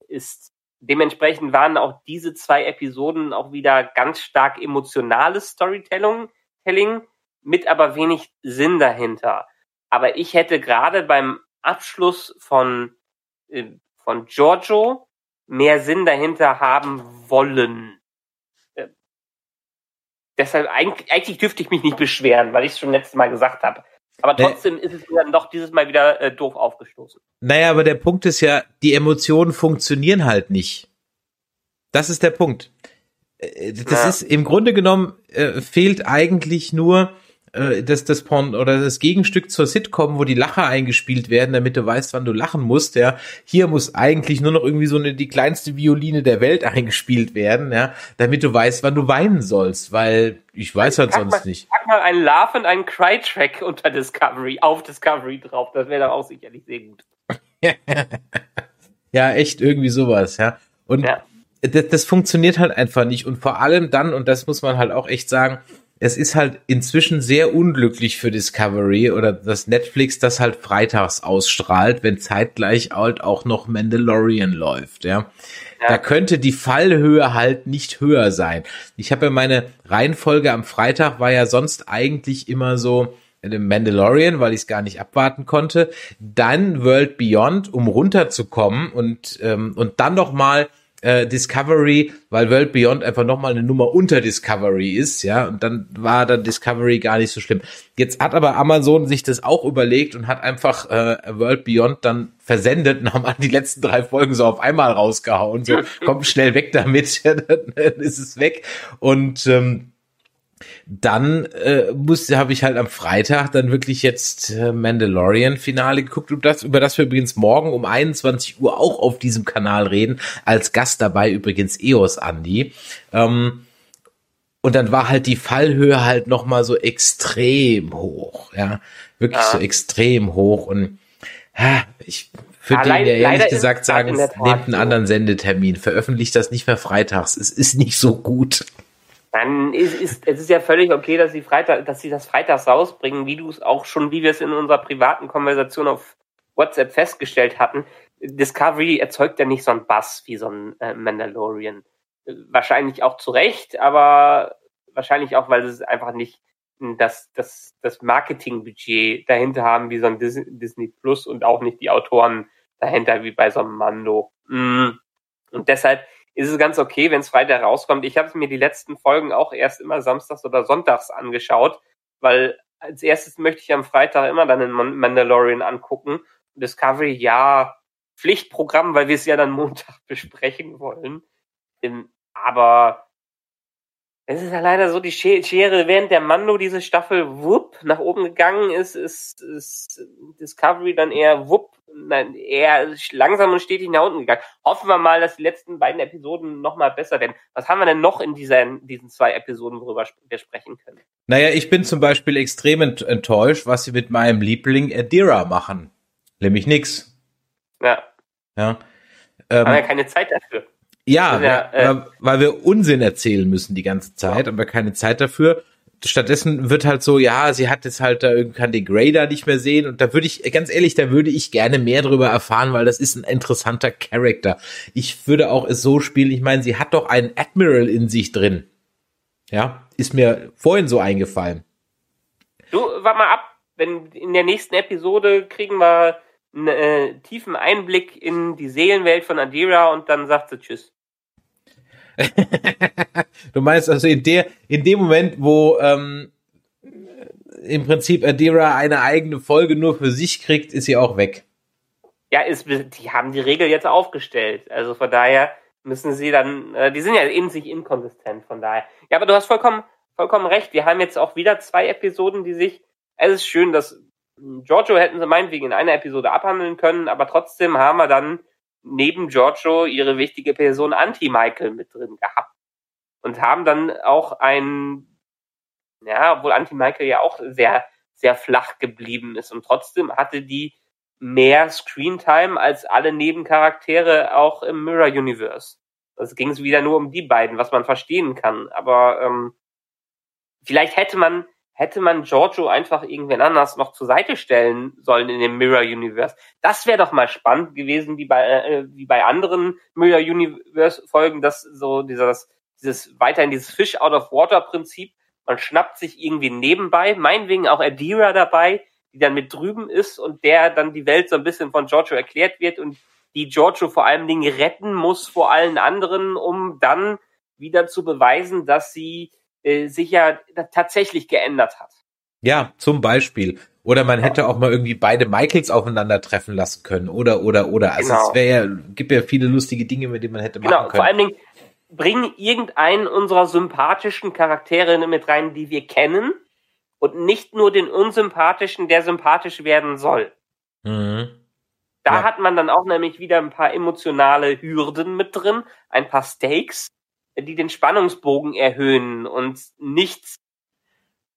ist. Dementsprechend waren auch diese zwei Episoden auch wieder ganz stark emotionales Storytelling, mit aber wenig Sinn dahinter. Aber ich hätte gerade beim Abschluss von, äh, von Giorgio mehr Sinn dahinter haben wollen deshalb eigentlich, eigentlich dürfte ich mich nicht beschweren, weil ich es schon letztes Mal gesagt habe. Aber trotzdem ist es mir dann doch dieses Mal wieder äh, doof aufgestoßen. Naja, aber der Punkt ist ja, die Emotionen funktionieren halt nicht. Das ist der Punkt. Äh, das ja. ist im Grunde genommen äh, fehlt eigentlich nur äh, das, das Porn oder das Gegenstück zur Sitcom, wo die Lacher eingespielt werden, damit du weißt, wann du lachen musst, ja. Hier muss eigentlich nur noch irgendwie so eine, die kleinste Violine der Welt eingespielt werden, ja, damit du weißt, wann du weinen sollst, weil ich weiß halt sonst mal, nicht. Pack mal einen Laugh und einen Cry-Track unter Discovery, auf Discovery drauf, das wäre dann auch sicherlich sehr gut. ja, echt irgendwie sowas, ja. Und ja. Das, das funktioniert halt einfach nicht und vor allem dann, und das muss man halt auch echt sagen, es ist halt inzwischen sehr unglücklich für Discovery oder das Netflix das halt freitags ausstrahlt, wenn zeitgleich halt auch noch Mandalorian läuft, ja. ja. Da könnte die Fallhöhe halt nicht höher sein. Ich habe ja meine Reihenfolge am Freitag war ja sonst eigentlich immer so Mandalorian, weil ich es gar nicht abwarten konnte, dann World Beyond, um runterzukommen und ähm, und dann noch mal äh, Discovery, weil World Beyond einfach nochmal eine Nummer unter Discovery ist, ja, und dann war dann Discovery gar nicht so schlimm. Jetzt hat aber Amazon sich das auch überlegt und hat einfach äh, World Beyond dann versendet und haben die letzten drei Folgen so auf einmal rausgehauen, so kommt schnell weg damit, dann ist es weg und ähm, dann äh, musste habe ich halt am Freitag dann wirklich jetzt äh, Mandalorian Finale geguckt, über das, über das wir übrigens morgen um 21 Uhr auch auf diesem Kanal reden. Als Gast dabei übrigens EOS Andy. Ähm, und dann war halt die Fallhöhe halt noch mal so extrem hoch, ja, wirklich ja. so extrem hoch und ja, ich würde ja, dir ehrlich gesagt sagen, nehmt einen anderen Sendetermin, veröffentlicht das nicht mehr freitags, es ist nicht so gut. Dann ist, ist es ist ja völlig okay, dass sie Freitag, dass sie das freitags rausbringen, wie du es auch schon, wie wir es in unserer privaten Konversation auf WhatsApp festgestellt hatten. Discovery erzeugt ja nicht so einen Bass wie so ein äh, Mandalorian. Wahrscheinlich auch zu Recht, aber wahrscheinlich auch, weil sie einfach nicht das, das, das Marketingbudget dahinter haben wie so ein Disney Plus und auch nicht die Autoren dahinter wie bei so einem Mando. Mm. Und deshalb ist es ganz okay, wenn es Freitag rauskommt. Ich habe mir die letzten Folgen auch erst immer samstags oder sonntags angeschaut, weil als erstes möchte ich am Freitag immer dann den Mandalorian angucken. Discovery, ja, Pflichtprogramm, weil wir es ja dann Montag besprechen wollen. Aber es ist ja leider so, die Schere, während der Mando diese Staffel wupp nach oben gegangen ist, ist, ist Discovery dann eher wupp nein, eher langsam und stetig nach unten gegangen. Hoffen wir mal, dass die letzten beiden Episoden nochmal besser werden. Was haben wir denn noch in dieser, in diesen zwei Episoden, worüber wir sprechen können? Naja, ich bin zum Beispiel extrem enttäuscht, was sie mit meinem Liebling Adira machen. Nämlich nix. Ja. Ja. Ähm, haben ja keine Zeit dafür. Ja, ja äh, weil, weil, wir Unsinn erzählen müssen die ganze Zeit, ja. aber keine Zeit dafür stattdessen wird halt so, ja, sie hat jetzt halt da irgendwie kann den Grader nicht mehr sehen und da würde ich, ganz ehrlich, da würde ich gerne mehr drüber erfahren, weil das ist ein interessanter Charakter. Ich würde auch es so spielen, ich meine, sie hat doch einen Admiral in sich drin. Ja, ist mir vorhin so eingefallen. Du, warte mal ab, wenn in der nächsten Episode kriegen wir einen äh, tiefen Einblick in die Seelenwelt von Adira und dann sagt sie Tschüss. du meinst also in der, in dem Moment, wo ähm, im Prinzip Adira eine eigene Folge nur für sich kriegt, ist sie auch weg. Ja, ist, die haben die Regel jetzt aufgestellt. Also von daher müssen sie dann, äh, die sind ja in sich inkonsistent, von daher. Ja, aber du hast vollkommen, vollkommen recht. Wir haben jetzt auch wieder zwei Episoden, die sich, es ist schön, dass Giorgio hätten sie meinetwegen in einer Episode abhandeln können, aber trotzdem haben wir dann neben Giorgio ihre wichtige Person Anti-Michael mit drin gehabt. Und haben dann auch ein, ja, obwohl Anti-Michael ja auch sehr, sehr flach geblieben ist. Und trotzdem hatte die mehr Screentime als alle Nebencharaktere auch im Mirror Universe. Also ging es wieder nur um die beiden, was man verstehen kann. Aber ähm, vielleicht hätte man hätte man Giorgio einfach irgendwen anders noch zur Seite stellen sollen in dem Mirror Universe. Das wäre doch mal spannend gewesen, wie bei, äh, wie bei anderen Mirror Universe Folgen, dass so dieses, dieses weiterhin dieses Fish out of Water Prinzip, man schnappt sich irgendwie nebenbei, meinetwegen auch Adira dabei, die dann mit drüben ist und der dann die Welt so ein bisschen von Giorgio erklärt wird und die Giorgio vor allen Dingen retten muss vor allen anderen, um dann wieder zu beweisen, dass sie äh, sich ja tatsächlich geändert hat. Ja, zum Beispiel. Oder man hätte auch mal irgendwie beide Michaels aufeinandertreffen lassen können. Oder, oder, oder. Also genau. es wäre ja, gibt ja viele lustige Dinge, mit denen man hätte genau, machen können. Vor allen Dingen, bring irgendeinen unserer sympathischen Charaktere mit rein, die wir kennen. Und nicht nur den unsympathischen, der sympathisch werden soll. Mhm. Da ja. hat man dann auch nämlich wieder ein paar emotionale Hürden mit drin, ein paar Stakes die den Spannungsbogen erhöhen und nicht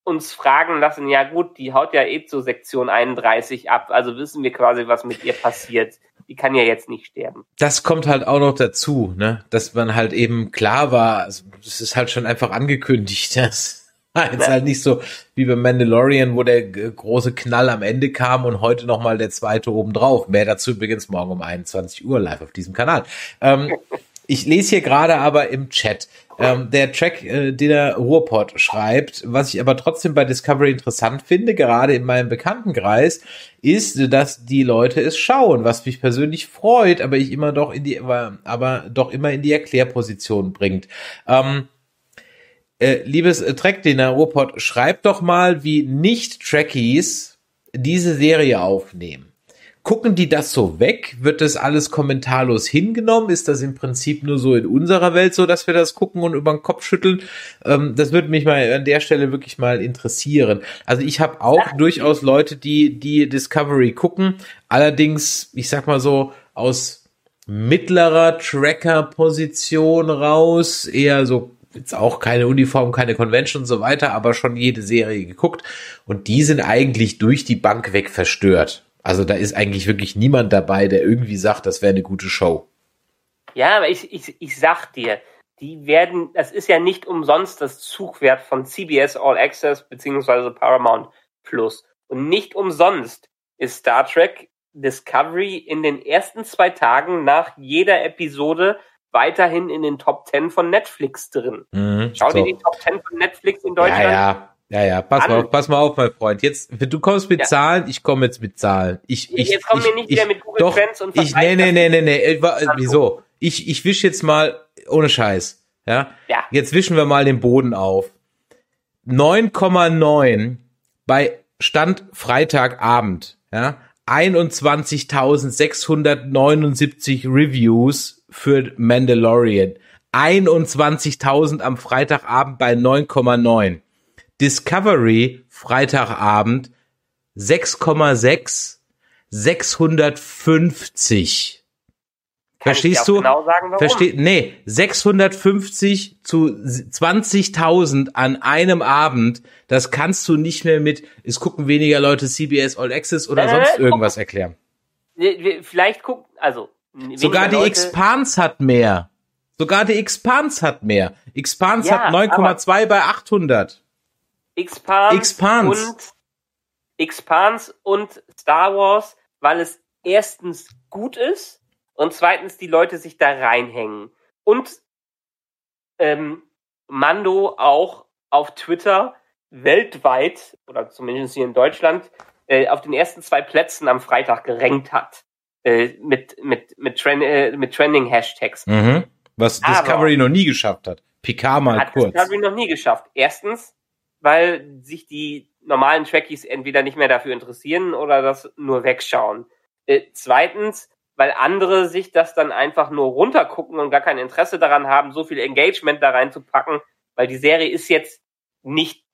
uns fragen lassen, ja gut, die haut ja eh zu Sektion 31 ab, also wissen wir quasi, was mit ihr passiert. Die kann ja jetzt nicht sterben. Das kommt halt auch noch dazu, ne, dass man halt eben klar war, also, das ist halt schon einfach angekündigt, dass Jetzt halt nicht so wie bei Mandalorian, wo der große Knall am Ende kam und heute nochmal der zweite obendrauf. Mehr dazu übrigens morgen um 21 Uhr live auf diesem Kanal. Ähm, ich lese hier gerade aber im Chat, ähm, der Track, äh, den der Ruhrpott schreibt, was ich aber trotzdem bei Discovery interessant finde, gerade in meinem Bekanntenkreis, ist, dass die Leute es schauen, was mich persönlich freut, aber ich immer doch in die, aber, doch immer in die Erklärposition bringt. Ähm, äh, liebes äh, Trackdiener Ruhrpott, schreibt doch mal, wie Nicht-Trackies diese Serie aufnehmen. Gucken die das so weg? Wird das alles kommentarlos hingenommen? Ist das im Prinzip nur so in unserer Welt so, dass wir das gucken und über den Kopf schütteln? Ähm, das würde mich mal an der Stelle wirklich mal interessieren. Also ich habe auch ja. durchaus Leute, die die Discovery gucken. Allerdings, ich sag mal so aus mittlerer Tracker-Position raus, eher so jetzt auch keine Uniform, keine Convention und so weiter, aber schon jede Serie geguckt und die sind eigentlich durch die Bank weg verstört. Also da ist eigentlich wirklich niemand dabei, der irgendwie sagt, das wäre eine gute Show. Ja, aber ich, ich, ich sag dir, die werden, das ist ja nicht umsonst das Zugwert von CBS All Access beziehungsweise Paramount Plus. Und nicht umsonst ist Star Trek Discovery in den ersten zwei Tagen nach jeder Episode weiterhin in den Top 10 von Netflix drin. Mhm, Schau so. dir die Top 10 von Netflix in Deutschland. Ja, ja. Ja, ja, pass mal auf, pass mal auf, mein Freund. Jetzt, du kommst mit ja. Zahlen, ich komme jetzt mit Zahlen. Ich, ich, jetzt kommen wir nicht ich, wieder mit Google doch, Trends und ich, nee, nee, nee, nee, nee, wieso? Ich, ich wisch jetzt mal, ohne Scheiß, ja? Ja. Jetzt wischen wir mal den Boden auf. 9,9 bei Stand Freitagabend, ja? 21.679 Reviews für Mandalorian. 21.000 am Freitagabend bei 9,9. Discovery Freitagabend 6,6 650. Kann Verstehst du? Genau sagen, warum? Versteh, nee, 650 zu 20.000 an einem Abend, das kannst du nicht mehr mit, es gucken weniger Leute CBS All Access oder äh, sonst irgendwas erklären. Vielleicht gucken, also Sogar die Expanse hat mehr. Sogar die Expanse hat mehr. Expanse ja, hat 9,2 bei 800. Expanse. und Expanse und Star Wars, weil es erstens gut ist und zweitens die Leute sich da reinhängen. Und ähm, Mando auch auf Twitter weltweit, oder zumindest hier in Deutschland, äh, auf den ersten zwei Plätzen am Freitag gerankt hat. Äh, mit, mit, mit, Trend, äh, mit Trending-Hashtags. Mhm. Was Aber Discovery noch nie geschafft hat. Picard mal hat kurz. Discovery noch nie geschafft. Erstens, weil sich die normalen Trackies entweder nicht mehr dafür interessieren oder das nur wegschauen. Äh, zweitens, weil andere sich das dann einfach nur runtergucken und gar kein Interesse daran haben, so viel Engagement da reinzupacken, weil die Serie ist jetzt nicht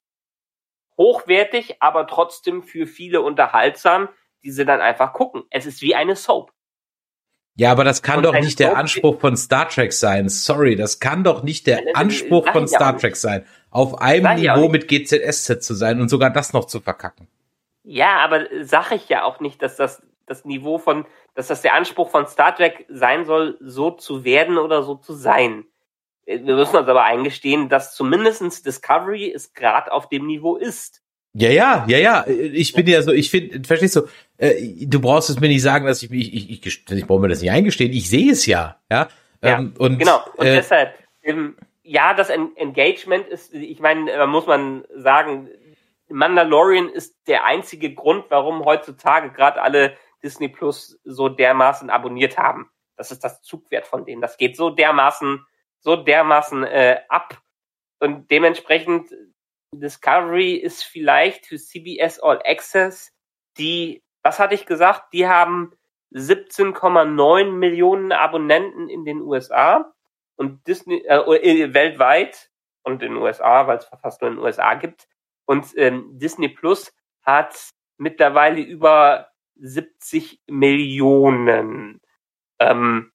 hochwertig, aber trotzdem für viele unterhaltsam die sie dann einfach gucken. Es ist wie eine Soap. Ja, aber das kann und doch nicht der Anspruch von Star Trek sein. Sorry, das kann doch nicht der Anspruch von Star Trek sein, auf einem Niveau mit GZSZ zu sein und sogar das noch zu verkacken. Ja, aber sag ich ja auch nicht, dass das das Niveau von, dass das der Anspruch von Star Trek sein soll, so zu werden oder so zu sein. Wir müssen uns aber eingestehen, dass zumindestens Discovery es gerade auf dem Niveau ist. Ja, ja, ja, ja. Ich bin ja so, ich finde, verstehst du, äh, du brauchst es mir nicht sagen, dass ich mich, ich, ich, ich, ich brauche mir das nicht eingestehen. Ich sehe es ja, ja. ja ähm, und, genau. Und äh, deshalb, ähm, ja, das Engagement ist, ich meine, da muss man sagen, Mandalorian ist der einzige Grund, warum heutzutage gerade alle Disney Plus so dermaßen abonniert haben. Das ist das Zugwert von denen. Das geht so dermaßen, so dermaßen äh, ab. Und dementsprechend Discovery ist vielleicht für CBS All Access die, was hatte ich gesagt? Die haben 17,9 Millionen Abonnenten in den USA und Disney äh, äh weltweit und in den USA, weil es fast nur in den USA gibt. Und ähm, Disney Plus hat mittlerweile über 70 Millionen. Ähm,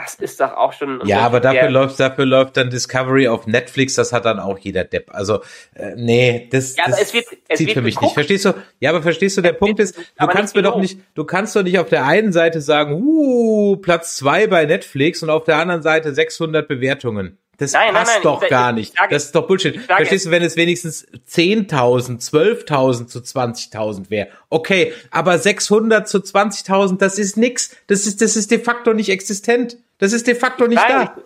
das ist doch auch schon. Ja, aber dafür läuft, dafür läuft dann Discovery auf Netflix, das hat dann auch jeder Depp. Also, äh, nee, das, ja, das es wird, es zieht für mich geguckt. nicht. Verstehst du? Ja, aber verstehst du, der es Punkt ist, du kannst mir doch nicht, du kannst doch nicht auf der einen Seite sagen, uh, Platz zwei bei Netflix und auf der anderen Seite 600 Bewertungen. Das Nein, nein, passt nein, doch ich- gar ich nicht. sage- das ist doch Bullshit. sage- Verstehst du, wenn es wenigstens 10.000, 12.000 zu 20.000 wäre? Okay, aber 600 zu 20.000, das ist nix. Das ist, das ist de facto nicht existent. Das ist de facto nicht Weil, da.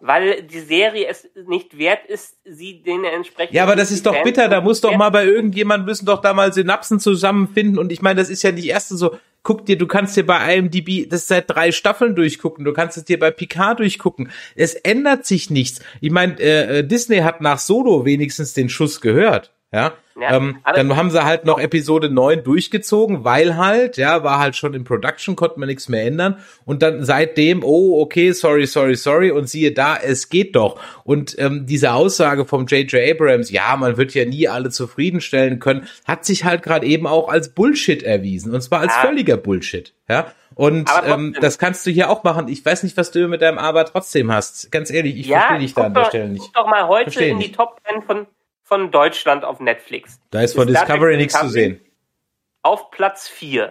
weil die Serie es nicht wert ist, sie den entsprechend. Ja, aber das ist doch bitter. Da muss doch mal bei irgendjemand müssen doch da mal Synapsen zusammenfinden. Und ich meine, das ist ja nicht erste so. Guck dir, du kannst dir bei IMDb das seit drei Staffeln durchgucken. Du kannst es dir bei Picard durchgucken. Es ändert sich nichts. Ich meine, äh, äh, Disney hat nach Solo wenigstens den Schuss gehört. Ja, Ja, ähm, dann haben sie halt noch Episode 9 durchgezogen, weil halt, ja, war halt schon in Production, konnte man nichts mehr ändern. Und dann seitdem, oh, okay, sorry, sorry, sorry, und siehe da, es geht doch. Und ähm, diese Aussage vom J.J. Abrams, ja, man wird ja nie alle zufriedenstellen können, hat sich halt gerade eben auch als Bullshit erwiesen. Und zwar als Ja. völliger Bullshit. Ja. Und ähm, das kannst du hier auch machen. Ich weiß nicht, was du mit deinem Aber trotzdem hast. Ganz ehrlich, ich ja, verstehe dich da an der Stelle nicht. Guck doch mal heute in die. Top 10 von, von Deutschland auf Netflix. Da ist von Star Discovery nichts zu sehen. Auf Platz 4.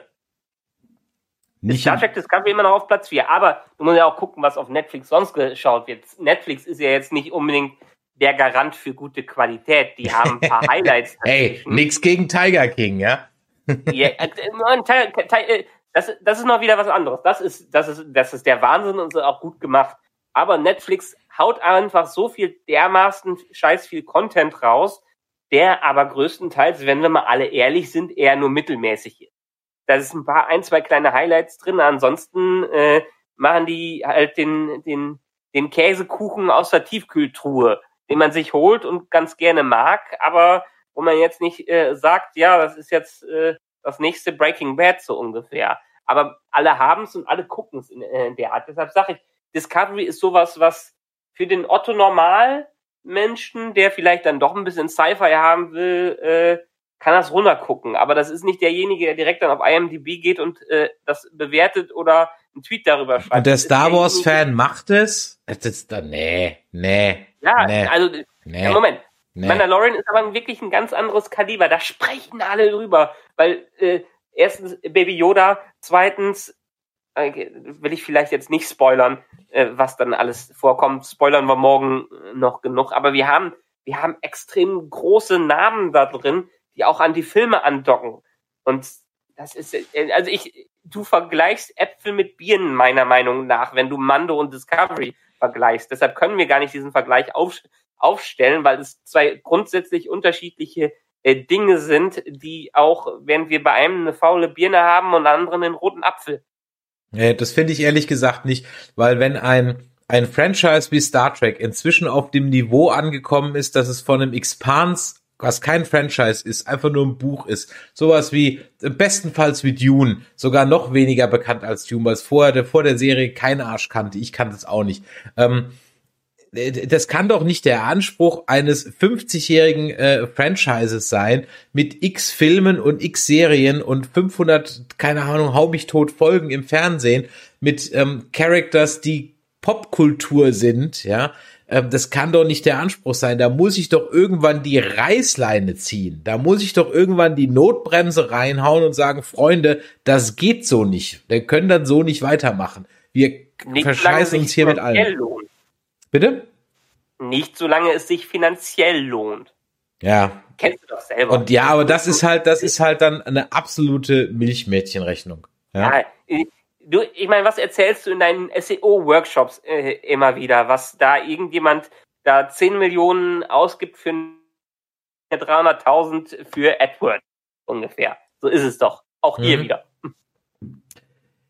Nicht Star Trek Discovery immer noch auf Platz 4. Aber du musst ja auch gucken, was auf Netflix sonst geschaut wird. Netflix ist ja jetzt nicht unbedingt der Garant für gute Qualität. Die haben ein paar Highlights. Ey, dazwischen. nix gegen Tiger King, ja? Ja, äh, äh, äh, das, das ist noch wieder was anderes. Das ist, das ist, das ist der Wahnsinn und ist auch gut gemacht. Aber Netflix haut einfach so viel dermaßen scheiß viel Content raus, der aber größtenteils, wenn wir mal alle ehrlich sind, eher nur mittelmäßig ist. Da ist ein paar, ein, zwei kleine Highlights drin. Ansonsten äh, machen die halt den, den, den Käsekuchen aus der Tiefkühltruhe, den man sich holt und ganz gerne mag, aber wo man jetzt nicht äh, sagt, ja, das ist jetzt äh, das nächste Breaking Bad so ungefähr. Aber alle haben es und alle gucken es in, äh, der Art. Deshalb sage ich, Discovery ist sowas, was für den Otto Normalmenschen, der vielleicht dann doch ein bisschen Sci-Fi haben will, äh, kann das runtergucken. Aber das ist nicht derjenige, der direkt dann auf IMDb geht und äh, das bewertet oder einen Tweet darüber schreibt. Und der Star derjenige- Wars-Fan macht es? Das ist da, nee, nee, Ja, nee, also nee, ja, Moment. nee. Mandalorian ist aber wirklich ein ganz anderes Kaliber. Da sprechen alle drüber. Weil äh, erstens Baby Yoda, zweitens will ich vielleicht jetzt nicht spoilern, äh, was dann alles vorkommt. Spoilern wir morgen äh, noch genug. Aber wir haben, wir haben extrem große Namen da drin, die auch an die Filme andocken. Und das ist, äh, also ich, du vergleichst Äpfel mit Birnen meiner Meinung nach, wenn du Mando und Discovery vergleichst. Deshalb können wir gar nicht diesen Vergleich auf, aufstellen, weil es zwei grundsätzlich unterschiedliche äh, Dinge sind, die auch, wenn wir bei einem eine faule Birne haben und anderen einen roten Apfel. Das finde ich ehrlich gesagt nicht, weil wenn ein ein Franchise wie Star Trek inzwischen auf dem Niveau angekommen ist, dass es von einem Expanse, was kein Franchise ist, einfach nur ein Buch ist, sowas wie äh, bestenfalls wie Dune, sogar noch weniger bekannt als Dune, weil es vorher vor der Serie kein Arsch kannte, ich kannte es auch nicht. Ähm, das kann doch nicht der Anspruch eines 50-jährigen äh, Franchises sein, mit x Filmen und x Serien und 500, keine Ahnung, hau mich tot Folgen im Fernsehen, mit ähm, Characters, die Popkultur sind, ja. Ähm, das kann doch nicht der Anspruch sein. Da muss ich doch irgendwann die Reißleine ziehen. Da muss ich doch irgendwann die Notbremse reinhauen und sagen, Freunde, das geht so nicht. Wir können dann so nicht weitermachen. Wir verscheißen uns hier mit allem. Lohnt. Bitte? Nicht solange es sich finanziell lohnt. Ja, Kennst du doch selber. Und ja, aber das ist halt, das ist halt dann eine absolute Milchmädchenrechnung. Ja. Ja, du, ich meine, was erzählst du in deinen SEO-Workshops äh, immer wieder, was da irgendjemand da 10 Millionen ausgibt für 300.000 für AdWords ungefähr. So ist es doch. Auch hier Mhm. wieder.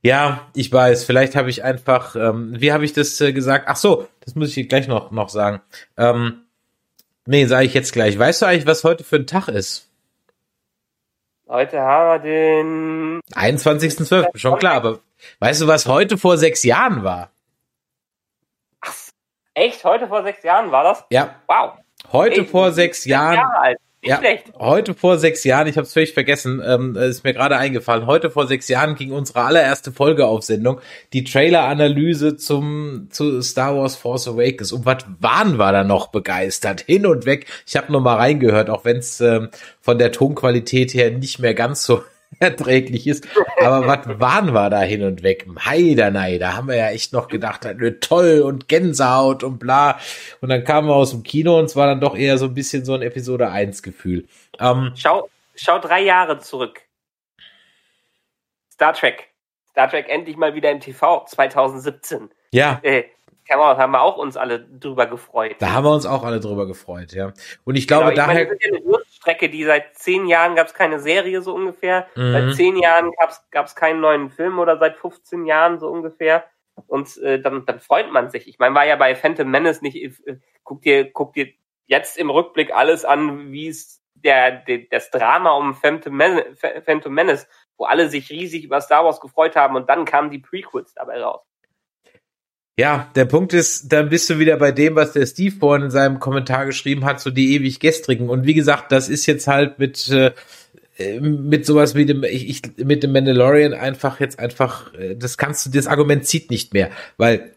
Ja, ich weiß. Vielleicht habe ich einfach, ähm, wie habe ich das äh, gesagt? Ach so, das muss ich gleich noch noch sagen. Ähm, nee, sage ich jetzt gleich. Weißt du eigentlich, was heute für ein Tag ist? Heute haben wir den 21.12. Schon klar, aber weißt du, was heute vor sechs Jahren war? echt heute vor sechs Jahren war das? Ja, Wow. heute Ey, vor sechs Jahren. Jahre alt. Ja, schlecht. heute vor sechs Jahren, ich habe es völlig vergessen, ähm, ist mir gerade eingefallen, heute vor sechs Jahren ging unsere allererste Folge auf Sendung, die Trailer-Analyse zum zu Star Wars Force Awakens. Und was waren wir da noch begeistert? Hin und weg. Ich habe noch mal reingehört, auch wenn es ähm, von der Tonqualität her nicht mehr ganz so erträglich ist. Aber was waren wir da hin und weg? Heidanei, da haben wir ja echt noch gedacht, toll und Gänsehaut und bla. Und dann kamen wir aus dem Kino und es war dann doch eher so ein bisschen so ein Episode 1 Gefühl. Ähm, schau, schau drei Jahre zurück. Star Trek. Star Trek endlich mal wieder im TV 2017. Ja. Äh, haben wir auch uns alle drüber gefreut. Da haben wir uns auch alle drüber gefreut, ja. Und ich glaube, genau, ich daher. Meine, Durststrecke, die seit zehn Jahren gab es keine Serie so ungefähr. Mhm. Seit zehn Jahren gab es keinen neuen Film oder seit 15 Jahren so ungefähr. Und äh, dann, dann freut man sich. Ich meine, war ja bei Phantom Menace nicht, äh, guck dir, guck dir jetzt im Rückblick alles an, wie es der, der, das Drama um Phantom Menace, Phantom Menace, wo alle sich riesig über Star Wars gefreut haben und dann kamen die Prequels dabei raus. Ja, der Punkt ist, dann bist du wieder bei dem, was der Steve vorhin in seinem Kommentar geschrieben hat, so die ewig gestrigen. Und wie gesagt, das ist jetzt halt mit äh, mit sowas wie dem ich, ich mit dem Mandalorian einfach jetzt einfach äh, das kannst du das Argument zieht nicht mehr, weil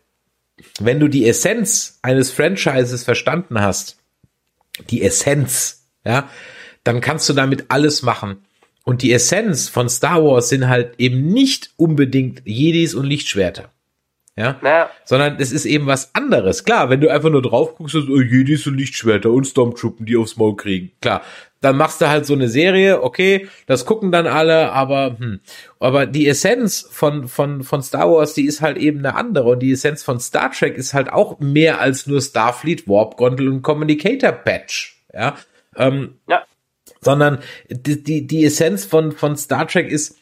wenn du die Essenz eines Franchises verstanden hast, die Essenz, ja, dann kannst du damit alles machen. Und die Essenz von Star Wars sind halt eben nicht unbedingt Jedis und Lichtschwerter. Ja? Naja. Sondern es ist eben was anderes. Klar, wenn du einfach nur drauf guckst, so, oh, Jedis und Lichtschwerter und Stormtroopen, die aufs Maul kriegen. Klar. Dann machst du halt so eine Serie, okay, das gucken dann alle, aber, hm. Aber die Essenz von, von, von Star Wars, die ist halt eben eine andere. Und die Essenz von Star Trek ist halt auch mehr als nur Starfleet, Warp Gondel und Communicator Patch. Ja. Ähm, ja. Sondern die, die, die Essenz von, von Star Trek ist,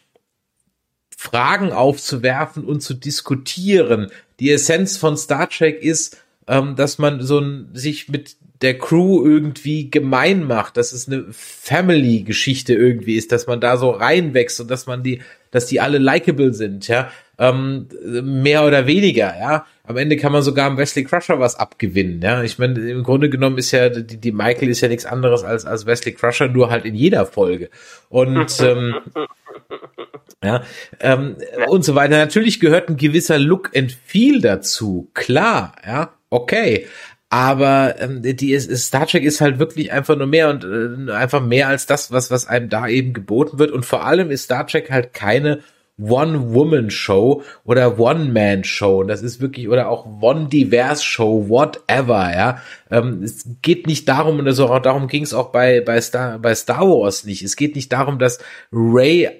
Fragen aufzuwerfen und zu diskutieren. Die Essenz von Star Trek ist, ähm, dass man so ein, sich mit der Crew irgendwie gemein macht, dass es eine Family-Geschichte irgendwie ist, dass man da so reinwächst und dass man die, dass die alle likable sind, ja, ähm, mehr oder weniger, ja. Am Ende kann man sogar am Wesley Crusher was abgewinnen, ja. Ich meine, im Grunde genommen ist ja die, die Michael ist ja nichts anderes als als Wesley Crusher, nur halt in jeder Folge und ähm, ja, ähm, ja, und so weiter. Natürlich gehört ein gewisser Look and Feel dazu, klar, ja, okay. Aber ähm, die ist, Star Trek ist halt wirklich einfach nur mehr und äh, einfach mehr als das, was was einem da eben geboten wird. Und vor allem ist Star Trek halt keine One-Woman-Show oder One-Man-Show. Das ist wirklich, oder auch One-Divers-Show, whatever, ja. Ähm, es geht nicht darum, und also auch darum ging es auch bei, bei, Star, bei Star Wars nicht. Es geht nicht darum, dass Ray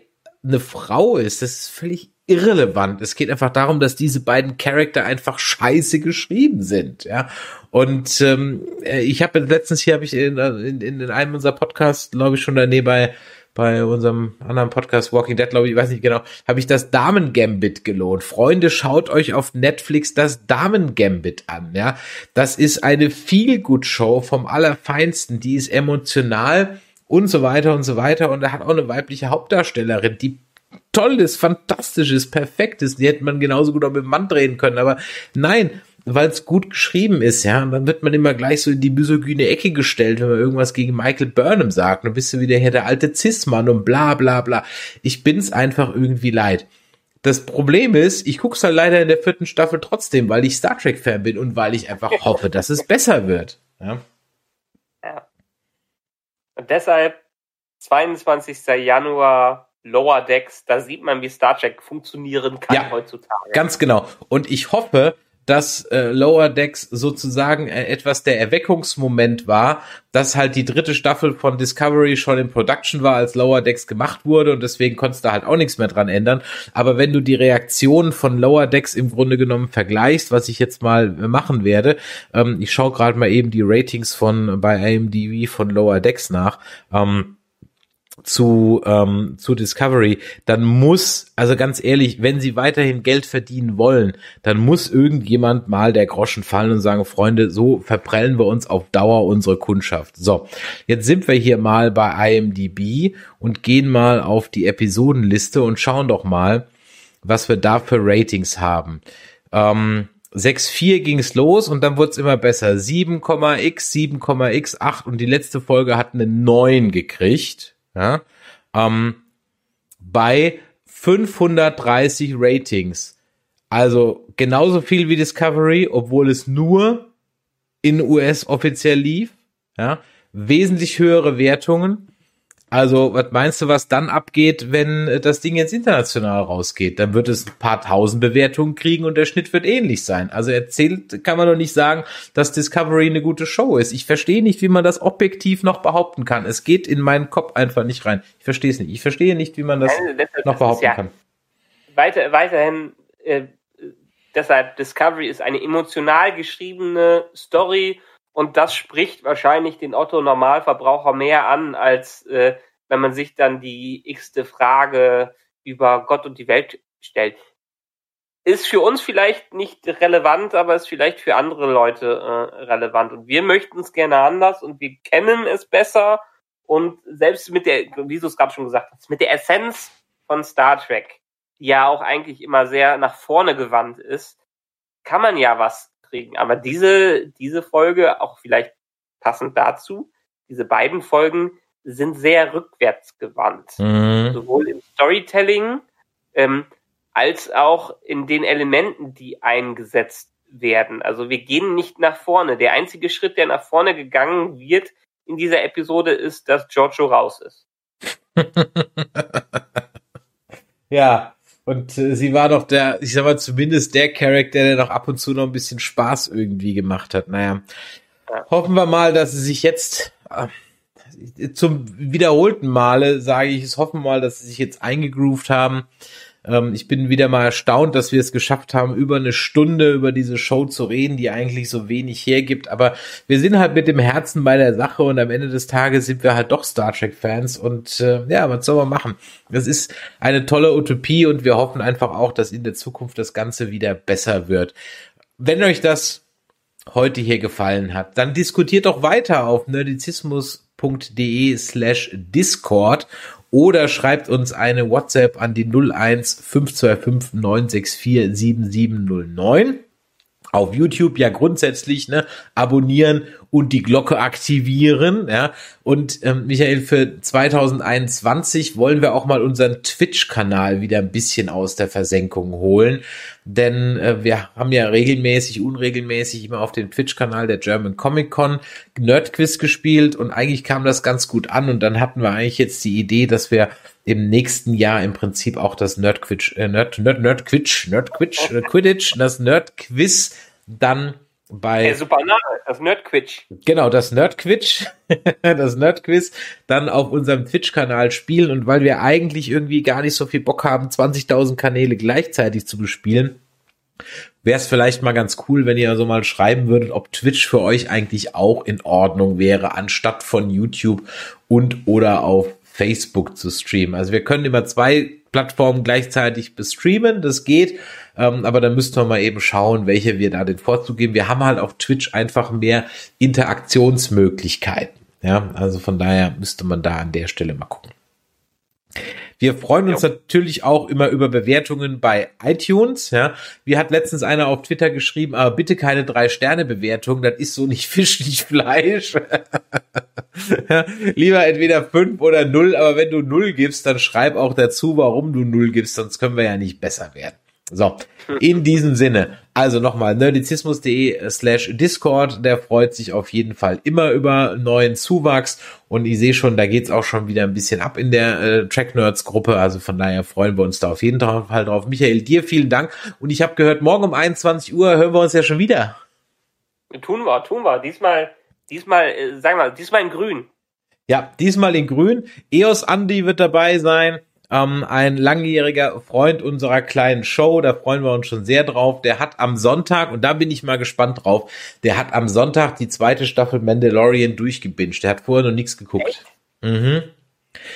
eine Frau ist. Das ist völlig irrelevant. Es geht einfach darum, dass diese beiden Charakter einfach scheiße geschrieben sind, ja. Und ähm, äh, ich habe letztens hier habe ich in, in, in einem unserer Podcasts, glaube ich, schon daneben bei bei unserem anderen Podcast Walking Dead, glaube ich, weiß nicht genau, habe ich das Damen Gambit gelohnt. Freunde, schaut euch auf Netflix das Damen Gambit an, ja. Das ist eine Feelgood Show vom allerfeinsten, die ist emotional und so weiter und so weiter und er hat auch eine weibliche Hauptdarstellerin, die toll ist, fantastisch ist, perfekt ist. Die hätte man genauso gut auch mit dem Mann drehen können, aber nein, weil es gut geschrieben ist, ja, und dann wird man immer gleich so in die misogyne Ecke gestellt, wenn man irgendwas gegen Michael Burnham sagt. Und bist du wieder hier der alte Cis-Mann und bla bla bla. Ich bin's einfach irgendwie leid. Das Problem ist, ich guck's halt leider in der vierten Staffel trotzdem, weil ich Star Trek-Fan bin und weil ich einfach hoffe, dass es besser wird. Ja. Und deshalb 22. Januar Lower Decks, da sieht man, wie Star Trek funktionieren kann ja, heutzutage. Ganz genau. Und ich hoffe, dass äh, Lower Decks sozusagen äh, etwas der Erweckungsmoment war, dass halt die dritte Staffel von Discovery schon in Production war, als Lower Decks gemacht wurde und deswegen konntest du halt auch nichts mehr dran ändern. Aber wenn du die Reaktion von Lower Decks im Grunde genommen vergleichst, was ich jetzt mal machen werde, ähm, ich schaue gerade mal eben die Ratings von bei IMDb von Lower Decks nach. Ähm, zu, ähm, zu Discovery, dann muss, also ganz ehrlich, wenn sie weiterhin Geld verdienen wollen, dann muss irgendjemand mal der Groschen fallen und sagen, Freunde, so verprellen wir uns auf Dauer unsere Kundschaft. So, jetzt sind wir hier mal bei IMDB und gehen mal auf die Episodenliste und schauen doch mal, was wir da für Ratings haben. Ähm, 6,4 ging es los und dann wurde es immer besser. 7,x, 7,x, 8 und die letzte Folge hat eine 9 gekriegt ja, ähm, bei 530 Ratings. Also genauso viel wie Discovery, obwohl es nur in US offiziell lief. Ja, wesentlich höhere Wertungen. Also, was meinst du, was dann abgeht, wenn äh, das Ding jetzt international rausgeht? Dann wird es ein paar tausend Bewertungen kriegen und der Schnitt wird ähnlich sein. Also erzählt, kann man doch nicht sagen, dass Discovery eine gute Show ist. Ich verstehe nicht, wie man das objektiv noch behaupten kann. Es geht in meinen Kopf einfach nicht rein. Ich verstehe es nicht. Ich verstehe nicht, wie man das, das noch behaupten ja kann. Weiter, weiterhin, äh, deshalb Discovery ist eine emotional geschriebene Story und das spricht wahrscheinlich den Otto Normalverbraucher mehr an, als äh, wenn man sich dann die x-te Frage über Gott und die Welt stellt. Ist für uns vielleicht nicht relevant, aber ist vielleicht für andere Leute äh, relevant. Und wir möchten es gerne anders und wir kennen es besser. Und selbst mit der, wie du es gerade schon gesagt hast, mit der Essenz von Star Trek, die ja auch eigentlich immer sehr nach vorne gewandt ist, kann man ja was kriegen. Aber diese, diese Folge, auch vielleicht passend dazu, diese beiden Folgen sind sehr rückwärtsgewandt. Mhm. Sowohl im Storytelling ähm, als auch in den Elementen, die eingesetzt werden. Also wir gehen nicht nach vorne. Der einzige Schritt, der nach vorne gegangen wird in dieser Episode, ist, dass Giorgio raus ist. ja, und äh, sie war doch der, ich sag mal, zumindest der Charakter, der noch ab und zu noch ein bisschen Spaß irgendwie gemacht hat. Naja, hoffen wir mal, dass sie sich jetzt äh, zum wiederholten Male, sage ich es, hoffen wir mal, dass sie sich jetzt eingegroovt haben ähm, ich bin wieder mal erstaunt, dass wir es geschafft haben, über eine Stunde über diese Show zu reden, die eigentlich so wenig hergibt. Aber wir sind halt mit dem Herzen bei der Sache und am Ende des Tages sind wir halt doch Star Trek-Fans. Und äh, ja, was soll man machen? Das ist eine tolle Utopie und wir hoffen einfach auch, dass in der Zukunft das Ganze wieder besser wird. Wenn euch das heute hier gefallen hat, dann diskutiert doch weiter auf nerdizismus.de slash Discord oder schreibt uns eine WhatsApp an die 01 525 964 7709 auf YouTube ja grundsätzlich ne, abonnieren und die Glocke aktivieren. Ja. Und ähm, Michael, für 2021 wollen wir auch mal unseren Twitch-Kanal wieder ein bisschen aus der Versenkung holen. Denn äh, wir haben ja regelmäßig, unregelmäßig immer auf dem Twitch-Kanal der German Comic Con Nerdquiz gespielt und eigentlich kam das ganz gut an und dann hatten wir eigentlich jetzt die Idee, dass wir im nächsten Jahr im Prinzip auch das Nerdquitch, äh, Nerd, Nerd, Nerdquitch, Nerdquitch, äh, Quidditch, das Nerdquiz dann bei. Hey, super Name, das Nerdquitch. Genau, das Nerdquitch, das Nerdquiz, dann auf unserem Twitch-Kanal spielen und weil wir eigentlich irgendwie gar nicht so viel Bock haben, 20.000 Kanäle gleichzeitig zu bespielen, wäre es vielleicht mal ganz cool, wenn ihr also mal schreiben würdet, ob Twitch für euch eigentlich auch in Ordnung wäre, anstatt von YouTube und oder auf Facebook zu streamen. Also wir können immer zwei Plattformen gleichzeitig bestreamen, das geht, ähm, aber dann müssten wir mal eben schauen, welche wir da den Vorzug geben. Wir haben halt auf Twitch einfach mehr Interaktionsmöglichkeiten. Ja, also von daher müsste man da an der Stelle mal gucken. Wir freuen uns ja. natürlich auch immer über Bewertungen bei iTunes. Ja, wie hat letztens einer auf Twitter geschrieben, aber bitte keine drei Sterne Bewertung, das ist so nicht Fisch, nicht Fleisch. ja, lieber entweder fünf oder null, aber wenn du null gibst, dann schreib auch dazu, warum du null gibst, sonst können wir ja nicht besser werden. So, in diesem Sinne, also nochmal nerdizismus.de slash Discord, der freut sich auf jeden Fall immer über neuen Zuwachs und ich sehe schon, da geht's auch schon wieder ein bisschen ab in der äh, Track Nerds Gruppe, also von daher freuen wir uns da auf jeden Fall drauf. Michael, dir vielen Dank und ich habe gehört, morgen um 21 Uhr hören wir uns ja schon wieder. Tun wir, tun wir. Diesmal, diesmal, äh, sagen wir, diesmal in grün. Ja, diesmal in grün. EOS Andy wird dabei sein ähm, ein langjähriger Freund unserer kleinen Show, da freuen wir uns schon sehr drauf. Der hat am Sonntag, und da bin ich mal gespannt drauf, der hat am Sonntag die zweite Staffel Mandalorian durchgebinged. Der hat vorher noch nichts geguckt. Echt? Mhm.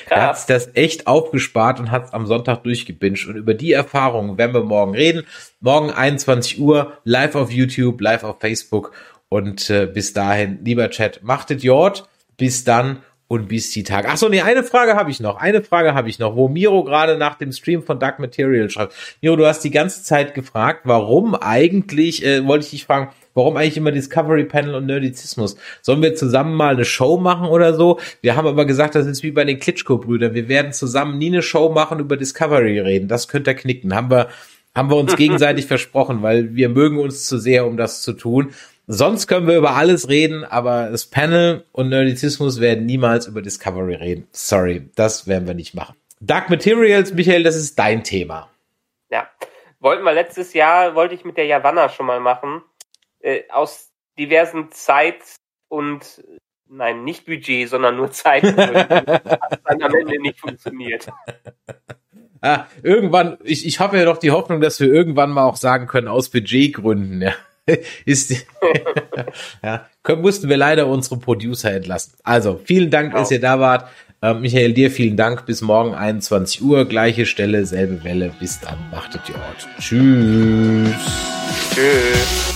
Er hat das echt aufgespart und hat es am Sonntag durchgebinged. Und über die Erfahrungen werden wir morgen reden. Morgen 21 Uhr, live auf YouTube, live auf Facebook. Und äh, bis dahin, lieber Chat, macht es Jord. Bis dann und bis die Tage. Ach so, nee, eine Frage habe ich noch. Eine Frage habe ich noch, wo Miro gerade nach dem Stream von Dark Material schreibt. Miro, du hast die ganze Zeit gefragt, warum eigentlich, äh, wollte ich dich fragen, warum eigentlich immer Discovery Panel und Nerdizismus? Sollen wir zusammen mal eine Show machen oder so? Wir haben aber gesagt, das ist wie bei den Klitschko-Brüdern. Wir werden zusammen nie eine Show machen über Discovery reden. Das könnte knicken. Haben wir, haben wir uns gegenseitig versprochen, weil wir mögen uns zu sehr, um das zu tun. Sonst können wir über alles reden, aber das Panel und Nerdizismus werden niemals über Discovery reden. Sorry, das werden wir nicht machen. Dark Materials, Michael, das ist dein Thema. Ja, wollten wir letztes Jahr, wollte ich mit der Javanna schon mal machen. Äh, aus diversen Zeit- und, nein, nicht Budget, sondern nur Zeit. hat dann am Ende nicht funktioniert. Ah, irgendwann, ich, ich habe ja doch die Hoffnung, dass wir irgendwann mal auch sagen können, aus Budgetgründen, ja. Ist, ja, mussten wir leider unsere Producer entlassen. Also, vielen Dank, genau. dass ihr da wart. Ähm, Michael, dir vielen Dank. Bis morgen 21 Uhr. Gleiche Stelle, selbe Welle. Bis dann. Machtet ihr Ort. Tschüss. Tschüss.